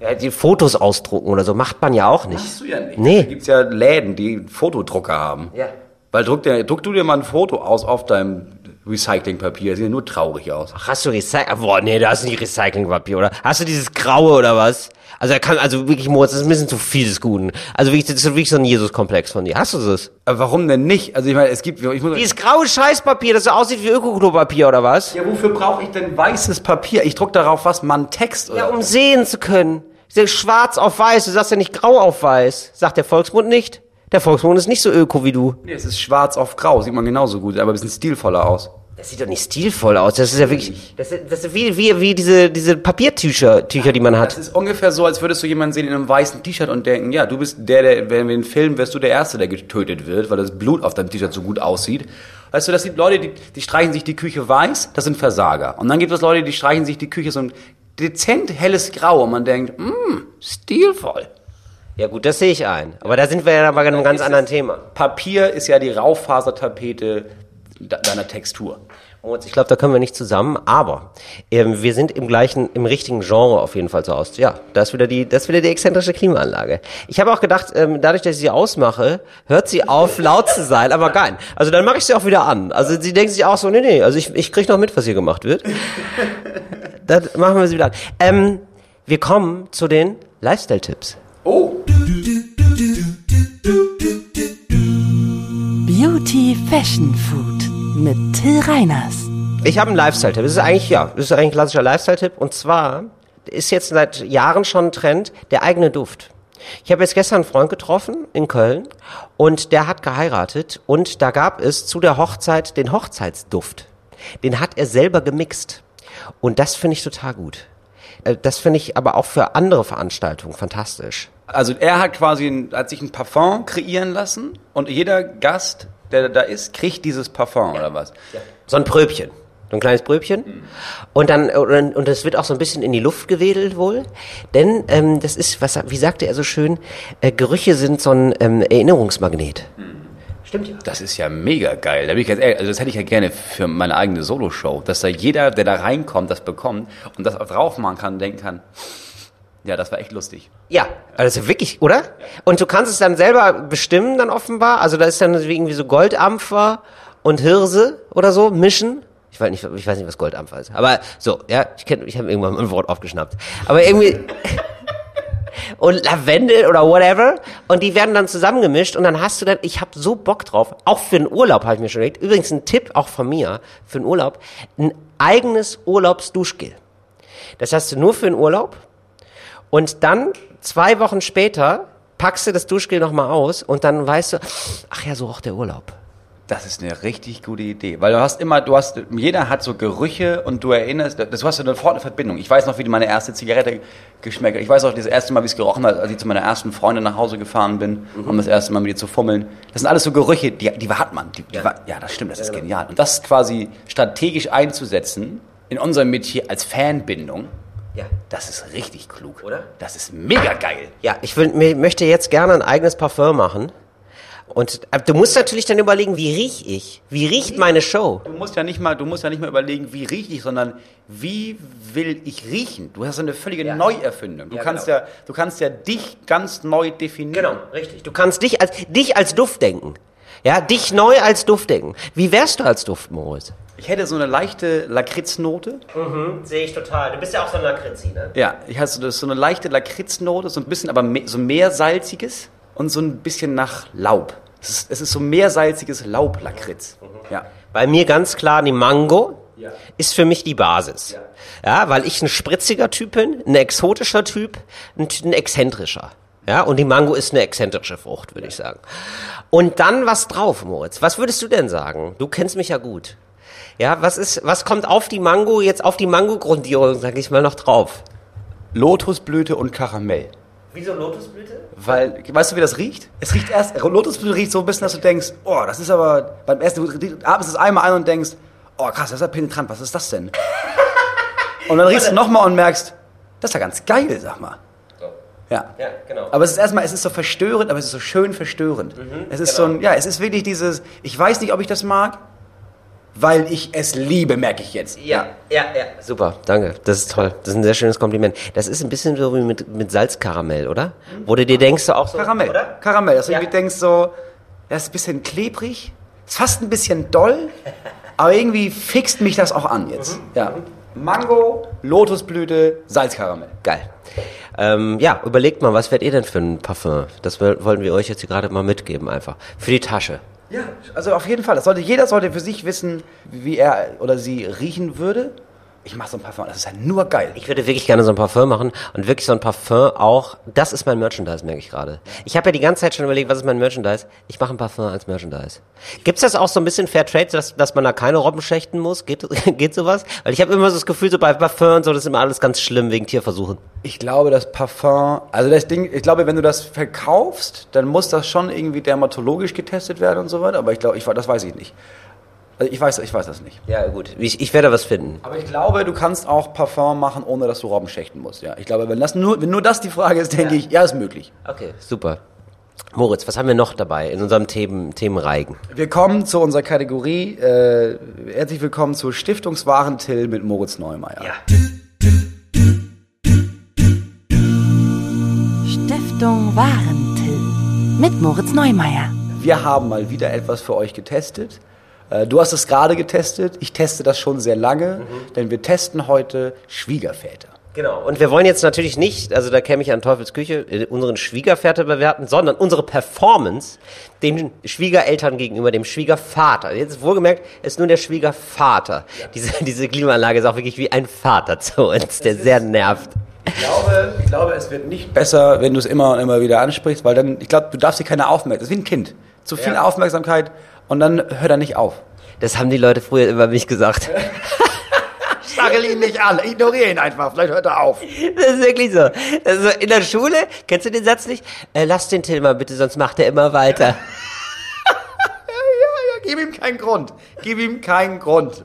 A: Ja, die Fotos ausdrucken oder so macht man ja auch nicht.
B: Machst du ja nicht. Da
A: Nee.
B: gibt's ja Läden, die Fotodrucker haben.
A: Ja.
B: Weil druck, dir, druck du dir mal ein Foto aus auf deinem Recyclingpapier, sieht ja nur traurig aus.
A: Ach, hast du Recycling? Boah, nee, da hast du nicht Recyclingpapier, oder? Hast du dieses Graue oder was? Also er kann, also wirklich, Moritz, das ist ein bisschen zu viel des Guten. Also wirklich, das ist wirklich so ein Jesus-Komplex von dir. Hast du das?
B: Aber warum denn nicht? Also ich meine, es gibt, ich muss,
A: Dieses graue Scheißpapier, das so aussieht wie Ökoklopapier oder was?
B: ja, wofür brauche ich denn weißes Papier? Ich druck darauf was, man Text oder
A: Ja, um sehen zu können. Ist schwarz auf weiß, du sagst ja nicht grau auf weiß. Sagt der Volksmund nicht. Der Volksmund ist nicht so öko wie du.
B: Nee, es ist schwarz auf grau, sieht man genauso gut, aber ein bisschen stilvoller aus.
A: Das sieht doch nicht stilvoll aus. Das ist ja wirklich, das ist, das ist wie, wie, wie diese, diese Papiertücher, Tücher, die man
B: Das
A: hat.
B: ist ungefähr so, als würdest du jemanden sehen in einem weißen T-Shirt und denken, ja, du bist der, der, wenn wir den Film, wirst du der Erste, der getötet wird, weil das Blut auf deinem T-Shirt so gut aussieht. Weißt du, das sind Leute, die, die streichen sich die Küche weiß, das sind Versager. Und dann gibt es Leute, die streichen sich die Küche so ein dezent helles Grau und man denkt, mh, stilvoll.
A: Ja gut, das sehe ich ein. Aber da sind wir ja bei einem ganz anderen Thema.
B: Papier ist ja die Raufasertapete de- deiner Textur.
A: Moritz, ich glaube, da können wir nicht zusammen, aber ähm, wir sind im gleichen, im richtigen Genre auf jeden Fall zu Hause. Ja, da ist wieder die, das ist wieder die exzentrische Klimaanlage. Ich habe auch gedacht, ähm, dadurch, dass ich sie ausmache, hört sie auf, laut zu sein, aber geil. Also dann mache ich sie auch wieder an. Also sie denken sich auch so, nee, nee, also ich, ich krieg noch mit, was hier gemacht wird. dann machen wir sie wieder an. Ähm, wir kommen zu den Lifestyle-Tipps.
B: Oh,
C: Beauty Fashion Food mit Till Reiners.
A: Ich habe einen Lifestyle-Tipp. Das ist eigentlich, ja, das ist eigentlich ein klassischer Lifestyle-Tipp. Und zwar ist jetzt seit Jahren schon ein Trend, der eigene Duft. Ich habe jetzt gestern einen Freund getroffen in Köln und der hat geheiratet und da gab es zu der Hochzeit den Hochzeitsduft. Den hat er selber gemixt. Und das finde ich total gut. Äh, Das finde ich aber auch für andere Veranstaltungen fantastisch.
B: Also er hat quasi ein, hat sich ein Parfum kreieren lassen und jeder Gast, der da ist, kriegt dieses Parfum oder was?
A: So ein Pröbchen. So ein kleines Pröbchen. Und dann, und, und das wird auch so ein bisschen in die Luft gewedelt wohl. Denn ähm, das ist, was, wie sagte er so schön, äh, Gerüche sind so ein ähm, Erinnerungsmagnet. Stimmt ja.
B: Das ist ja mega geil. Da bin ich ganz ehrlich, also das hätte ich ja gerne für meine eigene Solo-Show, dass da jeder, der da reinkommt, das bekommt und das auch drauf machen kann und denken kann, ja, das war echt lustig.
A: Ja, also wirklich, oder? Und du kannst es dann selber bestimmen dann offenbar. Also da ist dann irgendwie so Goldampfer und Hirse oder so mischen. Ich weiß nicht, ich weiß nicht, was Goldampfer ist. Aber so, ja, ich ich habe irgendwann mal ein Wort aufgeschnappt. Aber irgendwie und Lavendel oder whatever und die werden dann zusammengemischt und dann hast du dann, ich habe so Bock drauf, auch für den Urlaub habe ich mir schon überlegt. Übrigens ein Tipp auch von mir für den Urlaub, ein eigenes Urlaubsduschgel. Das hast du nur für den Urlaub und dann zwei Wochen später packst du das Duschgel nochmal aus und dann weißt du, ach ja, so roch der Urlaub.
B: Das ist eine richtig gute Idee, weil du hast immer, du hast, jeder hat so Gerüche und du erinnerst, das, du hast ja sofort eine Verbindung. Ich weiß noch, wie meine erste Zigarette geschmeckt hat. Ich weiß auch das erste Mal, wie es gerochen hat, als ich zu meiner ersten Freundin nach Hause gefahren bin, um das erste Mal mit ihr zu fummeln. Das sind alles so Gerüche, die, die hat man. Die, die
A: Ja.
B: War, ja, das stimmt, das ist genial. Und das quasi strategisch einzusetzen in unserem Metier als Fanbindung,
A: Ja.
B: das ist richtig klug.
A: Oder?
B: Das ist mega geil.
A: Ja, ich will, möchte jetzt gerne ein eigenes Parfum machen. Und äh, du musst natürlich dann überlegen, wie riech ich? Wie riecht meine Show?
B: Du musst ja nicht mal, du musst ja nicht mal überlegen, wie rieche ich, sondern wie will ich riechen? Du hast eine völlige
A: Ja.
B: Neuerfindung. Du
A: Ja,
B: kannst
A: genau.
B: ja, du kannst ja dich ganz neu definieren.
A: Genau, richtig. Du kannst dich als, dich als Duft denken. Ja, dich neu als Duftdecken. Wie wärst du als Duft, Moritz?
B: Ich hätte so eine leichte Lakritznote.
A: Sehe ich total. Du bist ja auch so ein Lakritzi, ne?
B: Ja, ich hatte so, so eine leichte Lakritznote, so ein bisschen, aber me so mehr salziges und so ein bisschen nach Laub. Es ist, es ist so mehr salziges Laublakritz. Ja.
A: Bei mir ganz klar die Mango ist für mich die Basis. Ja. weil ich ein spritziger Typ bin, ein exotischer Typ, ein, ein exzentrischer. Ja, und die Mango ist eine exzentrische Frucht, würde ich sagen. Und dann was drauf, Moritz. Was würdest du denn sagen? Du kennst mich ja gut. Ja, was ist, was kommt auf die Mango, jetzt auf die Mango-Grundierung, sag ich mal, noch drauf?
B: Lotusblüte und Karamell.
A: Wieso Lotusblüte?
B: Weil, weißt du, wie das riecht? Es riecht erst, Lotusblüte riecht so ein bisschen, dass du denkst, oh, das ist aber, beim ersten, du atmest es einmal ein und denkst, oh krass, das ist ja penetrant, was ist das denn? Und dann riechst du nochmal und merkst, das ist ja ganz geil, sag mal. Ja.
A: Ja, genau.
B: Aber es ist erstmal, es ist so verstörend, aber es ist so schön verstörend. es ist
A: genau.
B: so ein, ja, es ist wirklich dieses, ich weiß nicht, ob ich das mag, weil ich es liebe, merke ich jetzt.
A: Ja, ja, ja. Super, danke. Das ist toll. Das ist ein sehr schönes Kompliment. Das ist ein bisschen so wie mit, mit Salzkaramell, oder? Wo du dir denkst, so auch so.
B: Karamell.
A: Oder?
B: Karamell. Dass du
A: Ja.
B: irgendwie denkst so, das ist ein bisschen klebrig, ist fast ein bisschen doll, aber irgendwie fixt mich das auch an jetzt. Ja. Mango, Lotusblüte, Salzkaramell.
A: Geil. Ähm, ja, überlegt mal, was wärt ihr denn für ein Parfum? Das woll- wollen wir euch jetzt hier gerade mal mitgeben, einfach. Für die Tasche.
B: Ja, also auf jeden Fall. Das sollte, jeder sollte für sich wissen, wie er oder sie riechen würde. Ich mache so ein Parfum, das ist ja nur geil.
A: Ich würde wirklich gerne so ein Parfum machen und wirklich so ein Parfum auch, das ist mein Merchandise, merke ich gerade. Ich habe ja die ganze Zeit schon überlegt, was ist mein Merchandise? Ich mache ein Parfum als Merchandise. Gibt's das auch so ein bisschen Fair Trade, dass, dass man da keine Robben schächten muss? Geht, geht sowas? Weil ich habe immer so das Gefühl, so bei Parfum und so, das ist immer alles ganz schlimm wegen Tierversuchen.
B: Ich glaube, das Parfum, also das Ding, ich glaube, wenn du das verkaufst, dann muss das schon irgendwie dermatologisch getestet werden und so weiter, aber ich glaube, ich, das weiß ich nicht. Also ich weiß, ich weiß das nicht.
A: Ja, gut. Ich, ich werde was finden.
B: Aber ich glaube, du kannst auch Parfum machen, ohne dass du Robben schächten musst. Ja, ich glaube, wenn das nur, wenn nur das die Frage ist, denke ich, ja, ist möglich.
A: Okay, super. Moritz, was haben wir noch dabei in unserem Themen, Themenreigen?
B: Wir kommen zu unserer Kategorie. Äh, herzlich willkommen zu Stiftungswarentill mit Moritz Neumeier.
C: Stiftung Warentil mit Moritz Neumeier.
B: Wir haben mal wieder etwas für euch getestet. Äh, du hast es gerade getestet. Ich teste das schon sehr lange, denn wir testen heute Schwiegerväter.
A: Genau. Und wir wollen jetzt natürlich nicht, also da käme ich an Teufels Küche, äh, unseren Schwiegerväter bewerten, sondern unsere Performance den Schwiegereltern gegenüber dem Schwiegervater. Jetzt wohlgemerkt, ist nur der Schwiegervater. Diese, diese Klimaanlage ist auch wirklich wie ein Vater zu uns, der sehr nervt.
B: Ich glaube, ich glaube, es wird nicht besser, wenn du es immer und immer wieder ansprichst, weil dann, ich glaube, du darfst dir keine Aufmerksamkeit, das ist wie ein Kind. Zu viel
A: Ja.
B: Aufmerksamkeit und dann hört er nicht auf.
A: Das haben die Leute früher über mich gesagt.
B: Stachel ihn nicht an, ignoriere ihn einfach, vielleicht hört er auf.
A: Das ist wirklich so. Ist so. In der Schule, kennst du den Satz nicht? Äh, lass den Till mal bitte, sonst macht er immer weiter.
B: Ja, ja, gib ihm keinen Grund. Gib ihm keinen Grund.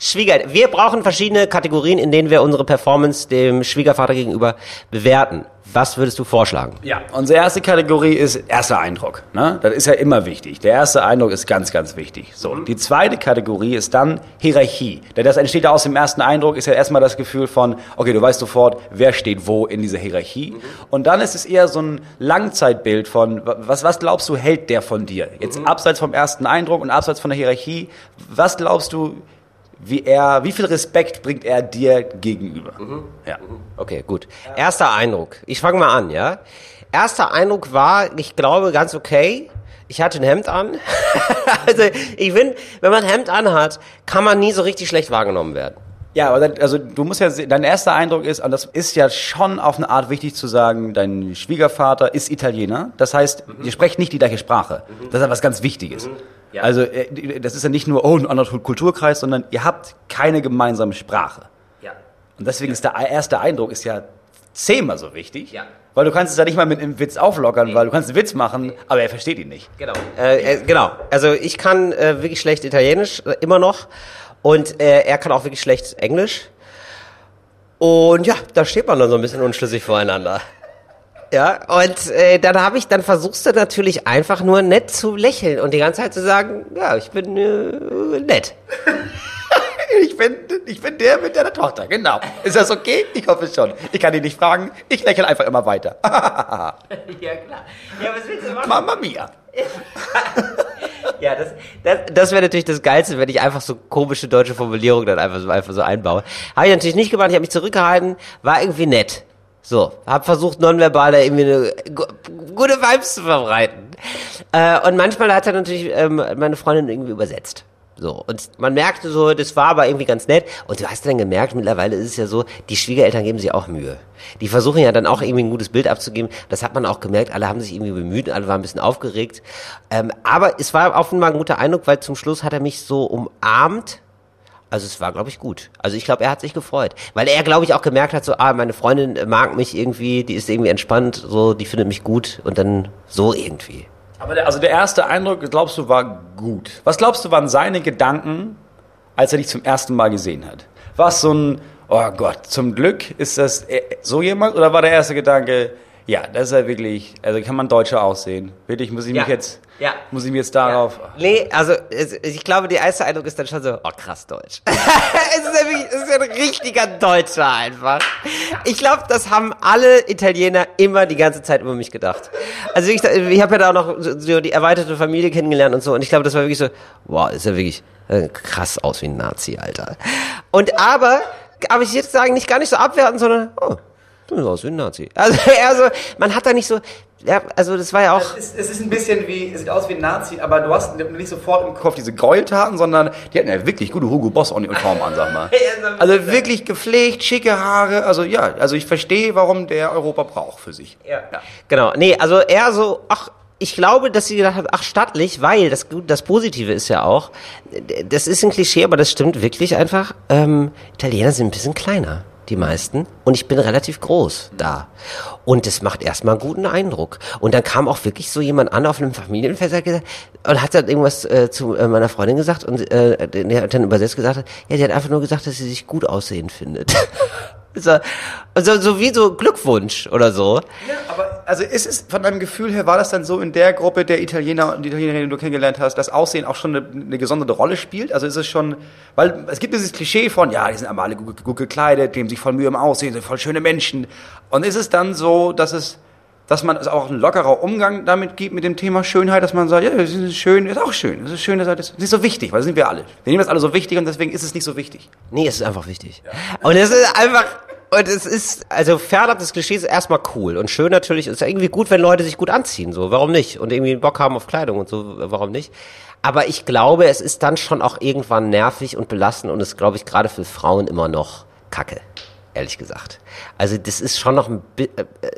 A: Schwieger, wir brauchen verschiedene Kategorien, in denen wir unsere Performance dem Schwiegervater gegenüber bewerten. Was würdest du vorschlagen?
B: Ja, unsere erste Kategorie ist erster Eindruck. Ne? Das ist ja immer wichtig. Der erste Eindruck ist ganz, ganz wichtig. So, die zweite Kategorie ist dann Hierarchie. Denn das entsteht aus dem ersten Eindruck, ist ja erstmal das Gefühl von, okay, du weißt sofort, wer steht wo in dieser Hierarchie. Und dann ist es eher so ein Langzeitbild von, was, was glaubst du, hält der von dir? Jetzt abseits vom ersten Eindruck und abseits von der Hierarchie, was glaubst du, wie er, wie viel Respekt bringt er dir gegenüber? Ja.
A: Okay, gut. Erster Eindruck. Ich fange mal an, ja? Erster Eindruck war, ich glaube, ganz okay. Ich hatte ein Hemd an. also, ich finde, wenn man ein Hemd anhat, kann man nie so richtig schlecht wahrgenommen werden.
B: Ja, aber dann, also du musst ja, se- dein erster Eindruck ist, und das ist ja schon auf eine Art wichtig zu sagen, dein Schwiegervater ist Italiener. Das heißt, ihr sprecht nicht die gleiche Sprache. Das ist ja was ganz Wichtiges.
A: Ja.
B: Also äh, das ist ja nicht nur, oh, ein anderer Kulturkreis, sondern ihr habt keine gemeinsame Sprache.
A: Ja.
B: Und deswegen ist der erste Eindruck ist ja zehnmal so wichtig.
A: Ja.
B: Weil du kannst es ja nicht mal mit einem Witz auflockern, weil du kannst einen Witz machen, aber er versteht ihn nicht.
A: Genau. Äh, äh, genau. Also ich kann äh, wirklich schlecht Italienisch, äh, immer noch. Und äh, er kann auch wirklich schlecht Englisch. Und ja, da steht man dann so ein bisschen unschlüssig voreinander. Ja, und äh, dann habe ich, dann versuchst du natürlich einfach nur nett zu lächeln und die ganze Zeit zu sagen, ja, ich bin äh, nett.
B: ich bin, ich bin der mit deiner Tochter, genau. Ist das okay? Ich hoffe schon. Ich kann dich nicht fragen. Ich lächle einfach immer weiter.
A: ja, klar. Ja, was willst du machen?
B: Mama mia.
A: Ja, das, das, das wäre natürlich das Geilste, wenn ich einfach so komische deutsche Formulierungen dann einfach so, einfach so einbaue. Habe ich natürlich nicht gemacht, ich habe mich zurückgehalten, war irgendwie nett. So, habe versucht, nonverbal da irgendwie eine gu- gute Vibes zu verbreiten. Äh, und manchmal hat er natürlich ähm, meine Freundin irgendwie übersetzt. So, und man merkte so, das war aber irgendwie ganz nett. Und du hast dann gemerkt, mittlerweile ist es ja so, die Schwiegereltern geben sich auch Mühe. Die versuchen ja dann auch irgendwie ein gutes Bild abzugeben. Das hat man auch gemerkt, alle haben sich irgendwie bemüht, alle waren ein bisschen aufgeregt. Ähm, aber es war offenbar ein guter Eindruck, weil zum Schluss hat er mich so umarmt. Also es war, glaube ich, gut. Also ich glaube, er hat sich gefreut. Weil er, glaube ich, auch gemerkt hat, so, ah, meine Freundin mag mich irgendwie, die ist irgendwie entspannt, so, die findet mich gut und dann so irgendwie.
B: Aber der, also der erste Eindruck, glaubst du, war gut. Was glaubst du, waren seine Gedanken, als er dich zum ersten Mal gesehen hat? War es so ein, oh Gott, zum Glück ist das äh, so jemand? Oder war der erste Gedanke, ja, das ist ja wirklich, also kann man Deutscher aussehen. Wirklich, muss ich mich
A: Ja.
B: jetzt,
A: Ja.
B: muss ich mich jetzt darauf,
A: Nee, also ich glaube, der erste Eindruck ist dann schon so, oh krass Deutsch. es, ist ja wirklich, es ist ja ein richtiger Deutscher einfach. Ich glaube, das haben alle Italiener immer die ganze Zeit über mich gedacht. Also ich, ich habe ja da auch noch so so die erweiterte Familie kennengelernt und so und ich glaube, das war wirklich so, wow, ist ja wirklich äh, krass aus wie ein Nazi, Alter. Und aber, aber ich jetzt sagen, nicht gar nicht so abwerten, sondern, oh, du siehst aus wie ein Nazi. Also eher so, man hat da nicht so, ja, also das war ja auch...
B: Es ist, es ist ein bisschen wie, es sieht aus wie ein Nazi, aber du hast nicht sofort im Kopf diese Gräueltaten, sondern die hatten ja wirklich gute Hugo Boss Uniform an, sag mal. Also wirklich gepflegt, schicke Haare, also ja, also ich verstehe, warum der Europa braucht für sich.
A: Ja. Genau. Nee, also eher so, ach, ich glaube, dass sie gedacht hat, ach, stattlich, weil das, das Positive ist ja auch, das ist ein Klischee, aber das stimmt wirklich einfach, ähm, Italiener sind ein bisschen kleiner, die meisten. Und ich bin relativ groß da. Und das macht erstmal einen guten Eindruck. Und dann kam auch wirklich so jemand an auf einem Familienfest und hat gesagt- und hat dann irgendwas äh, zu äh, meiner Freundin gesagt und äh, der hat dann übersetzt gesagt, ja, die hat einfach nur gesagt, dass sie sich gut aussehen findet. so, also so wie so Glückwunsch oder so.
B: Ja, aber also ist es von deinem Gefühl her, war das dann so in der Gruppe der Italiener und Italienerinnen, die du kennengelernt hast, dass Aussehen auch schon eine, eine gesonderte Rolle spielt? Also ist es schon, weil es gibt dieses Klischee von, ja, die sind aber alle gut, gut gekleidet, geben sich voll Mühe im Aussehen, sind voll schöne Menschen. Und ist es dann so, dass es, dass man es auch ein lockerer Umgang damit gibt mit dem Thema Schönheit, dass man sagt, ja, das ist schön, ist auch schön, das ist schön, das ist nicht so wichtig, weil das sind wir alle. Wir nehmen das alle so wichtig und deswegen ist es nicht so wichtig.
A: Nee, es ist einfach wichtig. Und es ist einfach, und es ist, also fernab des Klischees ist erstmal cool und schön natürlich. Es ist irgendwie gut, wenn Leute sich gut anziehen, so. Warum nicht? Und irgendwie Bock haben auf Kleidung und so, warum nicht? Aber ich glaube, es ist dann schon auch irgendwann nervig und belastend und ist, glaube ich, gerade für Frauen immer noch kacke. Ehrlich gesagt. Also, das ist schon noch ein, äh,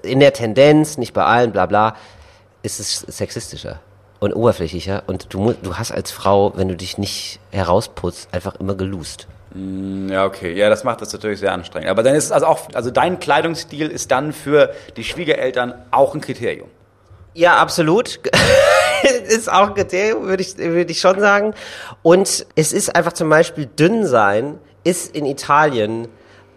A: in der Tendenz, nicht bei allen, bla, bla, ist es sexistischer und oberflächlicher und du, du hast als Frau, wenn du dich nicht herausputzt, einfach immer gelust.
B: Ja, okay. Ja, das macht das natürlich sehr anstrengend. Aber dann ist es also auch, also dein Kleidungsstil ist dann für die Schwiegereltern auch ein Kriterium.
A: Ja, absolut. ist auch ein Kriterium, würde ich, würde ich schon sagen. Und es ist einfach zum Beispiel dünn sein, ist in Italien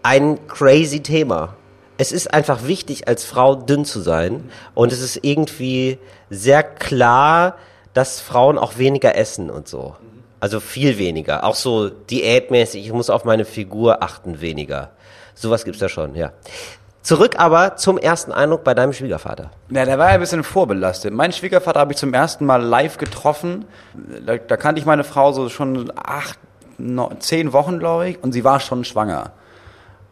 A: ein crazy Thema. Es ist einfach wichtig, als Frau dünn zu sein. Und es ist irgendwie sehr klar, dass Frauen auch weniger essen und so. Also viel weniger. Auch so diätmäßig, ich muss auf meine Figur achten weniger. Sowas gibt's da schon, ja. Zurück aber zum ersten Eindruck bei deinem Schwiegervater.
B: Ja, der war ja ein bisschen vorbelastet. Mein Schwiegervater habe ich zum ersten Mal live getroffen. Da, da kannte ich meine Frau so schon acht, neun, zehn Wochen, glaube ich, und sie war schon schwanger.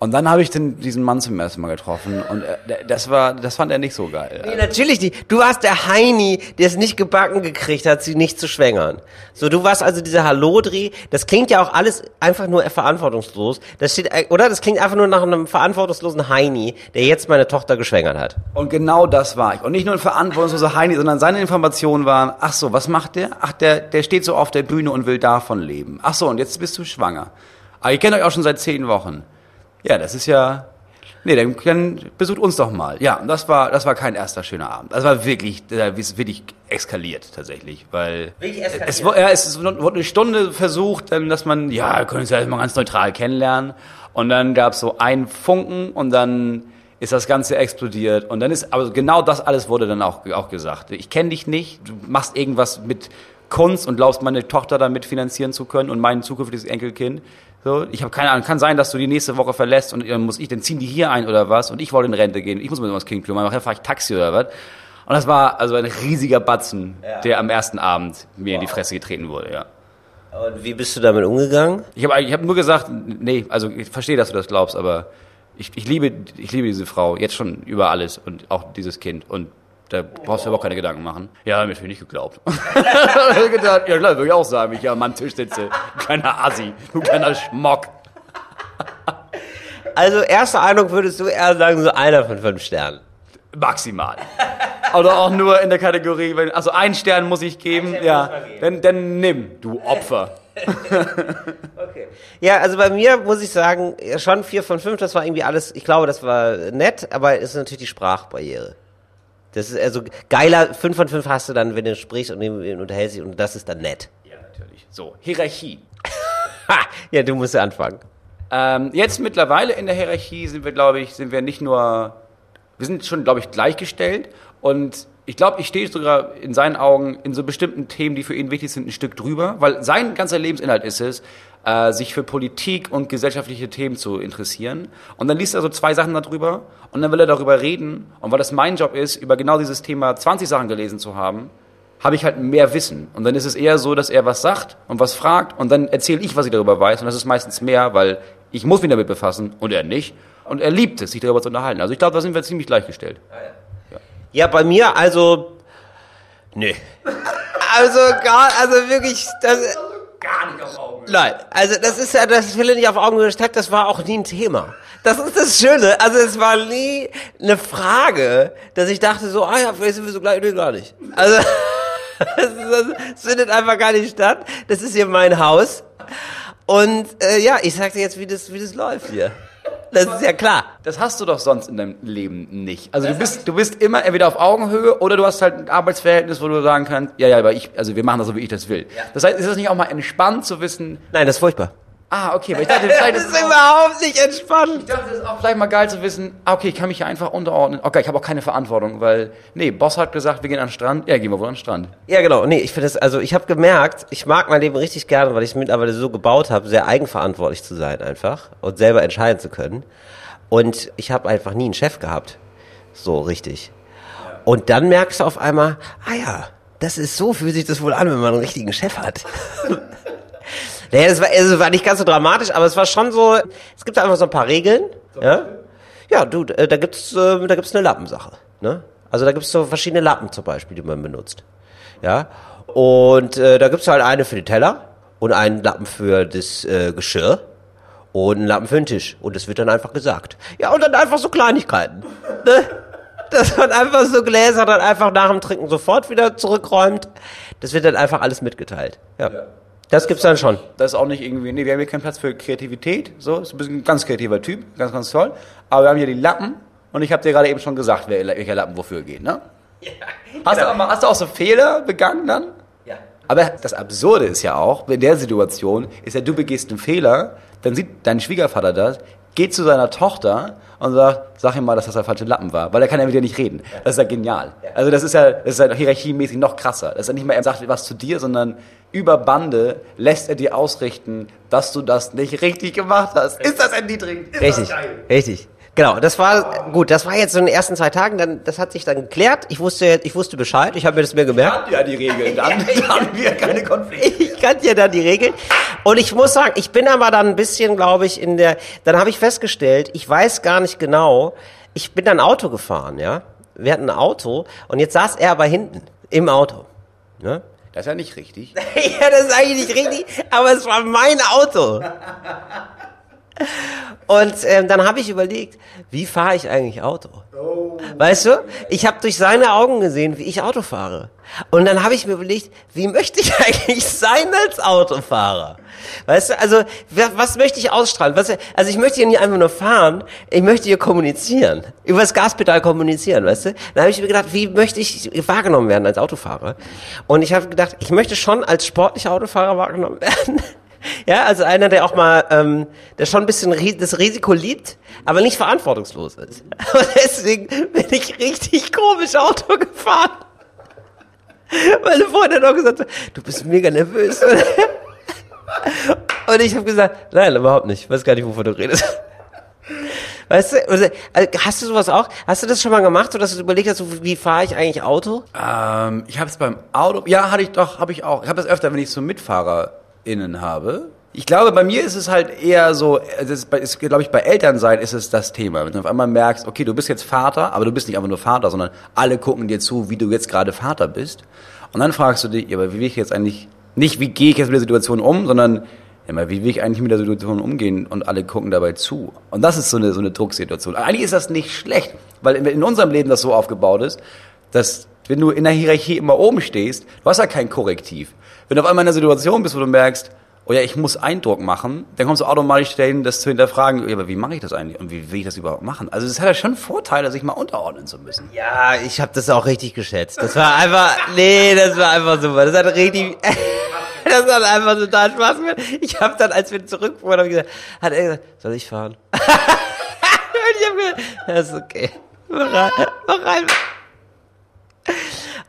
B: Und dann habe ich den, diesen Mann zum ersten Mal getroffen und äh, das war, das fand er nicht so geil.
A: Nee, natürlich nicht. Du warst der Heini, der es nicht gebacken gekriegt hat, sie nicht zu schwängern. So, du warst also dieser Hallodri. Das klingt ja auch alles einfach nur verantwortungslos. Das steht, äh, oder? Das klingt einfach nur nach einem verantwortungslosen Heini, der jetzt meine Tochter geschwängert hat.
B: Und genau das war ich. Und nicht nur ein verantwortungsloser Heini, sondern seine Informationen waren, ach so, was macht der? Ach, der, der steht so auf der Bühne und will davon leben. Ach so, und jetzt bist du schwanger. Aber ich kenne euch auch schon seit zehn Wochen. Ja, das ist ja, nee, dann, dann besucht uns doch mal. Ja, und das war, das war kein erster schöner Abend. Das war wirklich, ist wirklich eskaliert tatsächlich, weil
A: Wirklich eskaliert?
B: es, ja, es wurde eine Stunde versucht, dann, dass man, ja, können uns ja erstmal ganz neutral kennenlernen. Und dann gab es so einen Funken und dann ist das Ganze explodiert. Und dann ist, aber genau das alles wurde dann auch, auch gesagt. Ich kenne dich nicht, du machst irgendwas mit Kunst und glaubst, meine Tochter damit finanzieren zu können und mein zukünftiges Enkelkind. So, ich habe keine Ahnung, kann sein, dass du die nächste Woche verlässt und dann muss ich, dann ziehen die hier ein oder was und ich wollte in Rente gehen. Ich muss mir das Kind kümmern, nachher fahre ich Taxi oder was. Und das war also ein riesiger Batzen, der am ersten Abend mir in die Fresse getreten wurde, ja.
A: Und wie bist du damit umgegangen?
B: Ich habe ich hab nur gesagt, nee, also ich verstehe, dass du das glaubst, aber ich, ich, liebe, ich liebe diese Frau jetzt schon über alles und auch dieses Kind. Und da brauchst du überhaupt keine Gedanken machen. Ja, mir natürlich nicht geglaubt. gedacht, ja klar, würde ich auch sagen, wenn ich hier am Tisch sitze. Du kleiner Assi, du kleiner Schmock.
A: Also, erster Eindruck würdest du eher sagen, so einer von fünf Sternen.
B: Maximal. Oder auch nur in der Kategorie, wenn, also einen Stern muss ich geben, ja, dann, dann nimm, du Opfer.
A: okay. Ja, also bei mir muss ich sagen, schon vier von fünf, das war irgendwie alles, ich glaube, das war nett, aber es ist natürlich die Sprachbarriere. Das ist also geiler, fünf von fünf hast du dann, wenn du sprichst und unterhältst dich und das ist dann nett.
B: Ja, natürlich. So, Hierarchie.
A: ja, du musst ja anfangen.
B: Ähm, jetzt mittlerweile in der Hierarchie sind wir, glaube ich, sind wir nicht nur, wir sind schon, glaube ich, gleichgestellt und ich glaube, ich stehe sogar in seinen Augen in so bestimmten Themen, die für ihn wichtig sind, ein Stück drüber, weil sein ganzer Lebensinhalt ist es, äh, sich für Politik und gesellschaftliche Themen zu interessieren. Und dann liest er so zwei Sachen darüber und dann will er darüber reden. Und weil das mein Job ist, über genau dieses Thema 20 Sachen gelesen zu haben, habe ich halt mehr Wissen. Und dann ist es eher so, dass er was sagt und was fragt und dann erzähle ich, was ich darüber weiß. Und das ist meistens mehr, weil ich muss mich damit befassen und er nicht. Und er liebt es, sich darüber zu unterhalten. Also ich glaube, da sind wir ziemlich gleichgestellt.
A: Ah, ja. Ja, bei mir also, nee. Also gar, also wirklich, das,
B: gar nicht auf Augenhöhe.
A: Nein, also das ist ja, das will nicht auf Augenhöhe gesteckt, das war auch nie ein Thema. Das ist das Schöne, also es war nie eine Frage, dass ich dachte so, ah ja, vielleicht sind wir so gleich, nee, gar nicht. Also, es findet einfach gar nicht statt. Das ist hier mein Haus. Und äh, ja, ich sagte jetzt, wie das, wie das läuft hier. Das ist ja klar.
B: Das hast du doch sonst in deinem Leben nicht. Also du bist, du bist immer entweder auf Augenhöhe oder du hast halt ein Arbeitsverhältnis, wo du sagen kannst, ja, ja, aber ich, also wir machen das so, wie ich das will. Das heißt, ist das nicht auch mal entspannt zu wissen?
A: Nein, das ist furchtbar.
B: Ah, okay, weil ich dachte, vielleicht
A: das ist, ist überhaupt nicht entspannt.
B: Ich dachte, es ist auch vielleicht mal geil zu wissen, ah, okay, ich kann mich hier einfach unterordnen. Okay, ich habe auch keine Verantwortung, weil, nee, Boss hat gesagt, wir gehen an den Strand. Ja, gehen wir wohl an den Strand.
A: Ja, genau. Nee, ich finde das, also ich habe gemerkt, ich mag mein Leben richtig gerne, weil ich es mittlerweile so gebaut habe, sehr eigenverantwortlich zu sein einfach und selber entscheiden zu können. Und ich habe einfach nie einen Chef gehabt. So richtig. Und dann merkst du auf einmal, ah ja, das ist so, fühlt sich das wohl an, wenn man einen richtigen Chef hat. naja, das war, also war nicht ganz so dramatisch, aber es war schon so, es gibt einfach so ein paar Regeln. Ja, ja du, äh, da gibt's, äh, da gibt's eine Lappensache. Ne? Also da gibt's so verschiedene Lappen zum Beispiel, die man benutzt. Ja, und äh, da gibt's halt eine für die Teller und einen Lappen für das äh, Geschirr und einen Lappen für den Tisch. Und es wird dann einfach gesagt. Ja, und dann einfach so Kleinigkeiten. Ne? Dass man einfach so Gläser dann einfach nach dem Trinken sofort wieder zurückräumt. Das wird dann einfach alles mitgeteilt. Ja. ja. Das gibt's dann schon.
B: Das ist auch nicht irgendwie, nee, wir haben hier keinen Platz für Kreativität, so, ist ein bisschen ein ganz kreativer Typ, ganz, ganz toll. Aber wir haben hier die Lappen und ich habe dir gerade eben schon gesagt, welcher Lappen wofür geht, ne? Ja, hast, genau. du auch, hast du auch so Fehler begangen dann? Ja. Aber das Absurde ist ja auch, in der Situation, ist ja, du begehst einen Fehler, dann sieht dein Schwiegervater das, geht zu seiner Tochter und sagt, sag ihm mal, dass das der falsche Lappen war, weil er kann ja mit dir nicht reden. Das ist ja genial. Also das ist ja, das ist ja hierarchiemäßig noch krasser. Das ist ja nicht mehr, er sagt was zu dir, sondern über Bande lässt er dir ausrichten, dass du das nicht richtig gemacht hast. Ist das erniedrigend? Ist
A: richtig,
B: das geil?
A: richtig. Genau, das war gut. Das war jetzt so in den ersten zwei Tagen. Dann, das hat sich dann geklärt. Ich wusste, ich wusste Bescheid. Ich habe mir das mir gemerkt.
B: Ich ja die Regeln. Dann, dann haben wir keine Konflikte.
A: Ich kannte ja dann die Regeln. Und ich muss sagen, ich bin aber dann ein bisschen, glaube ich, in der. Dann habe ich festgestellt, ich weiß gar nicht genau. Ich bin dann Auto gefahren, ja. Wir hatten ein Auto und jetzt saß er aber hinten im Auto.
B: Ne? Das ist ja nicht richtig.
A: ja, das ist eigentlich nicht richtig, aber es war mein Auto. Und ähm, dann habe ich überlegt, wie fahre ich eigentlich Auto? Oh. Weißt du, ich habe durch seine Augen gesehen, wie ich Auto fahre. Und dann habe ich mir überlegt, wie möchte ich eigentlich sein als Autofahrer? Weißt du, also was möchte ich ausstrahlen? Was, also ich möchte hier nicht einfach nur fahren, ich möchte hier kommunizieren, über das Gaspedal kommunizieren, weißt du? Dann habe ich mir gedacht, wie möchte ich wahrgenommen werden als Autofahrer? Und ich habe gedacht, ich möchte schon als sportlicher Autofahrer wahrgenommen werden. Ja, also einer, der auch mal, ähm, der schon ein bisschen das Risiko liebt, aber nicht verantwortungslos ist. Und deswegen bin ich richtig komisch Auto gefahren. Meine Freundin hat auch gesagt, du bist mega nervös. Und ich habe gesagt, nein, überhaupt nicht. Ich weiß gar nicht, wovon du redest. Weißt du, also, äh, hast du sowas auch? Hast du das schon mal gemacht, so dass du überlegt hast, wie fahre ich eigentlich Auto?
B: Ähm, ich habe es beim Auto, ja, hatte ich doch, habe ich auch. Ich habe das öfter, wenn ich so MitfahrerInnen habe. Ich glaube, bei mir ist es halt eher so, ist, ist glaube ich, bei Elternsein ist es das Thema. Wenn du auf einmal merkst, okay, du bist jetzt Vater, aber du bist nicht einfach nur Vater, sondern alle gucken dir zu, wie du jetzt gerade Vater bist. Und dann fragst du dich, ja, aber wie will ich jetzt eigentlich, nicht wie gehe ich jetzt mit der Situation um, sondern ja, mal, wie will ich eigentlich mit der Situation umgehen und alle gucken dabei zu. Und das ist so eine, so eine Drucksituation. Eigentlich ist das nicht schlecht, weil in, in unserem Leben das so aufgebaut ist, dass wenn du in der Hierarchie immer oben stehst, du hast ja kein Korrektiv. Wenn du auf einmal in einer Situation bist, wo du merkst, oh ja, ich muss Eindruck machen, dann kommst du automatisch dahin, das zu hinterfragen, ja, aber wie mache ich das eigentlich und wie will ich das überhaupt machen? Also es hat ja schon Vorteile, sich mal unterordnen zu müssen.
A: Ja, ich habe das auch richtig geschätzt. Das war einfach, nee, das war einfach super. Das hat richtig, das hat einfach total Spaß gemacht. Ich habe dann, als wir zurückfuhren, hab ich gesagt, hat er gesagt, soll ich fahren? Und ich habe gesagt, das ist okay. Mach rein, mach rein.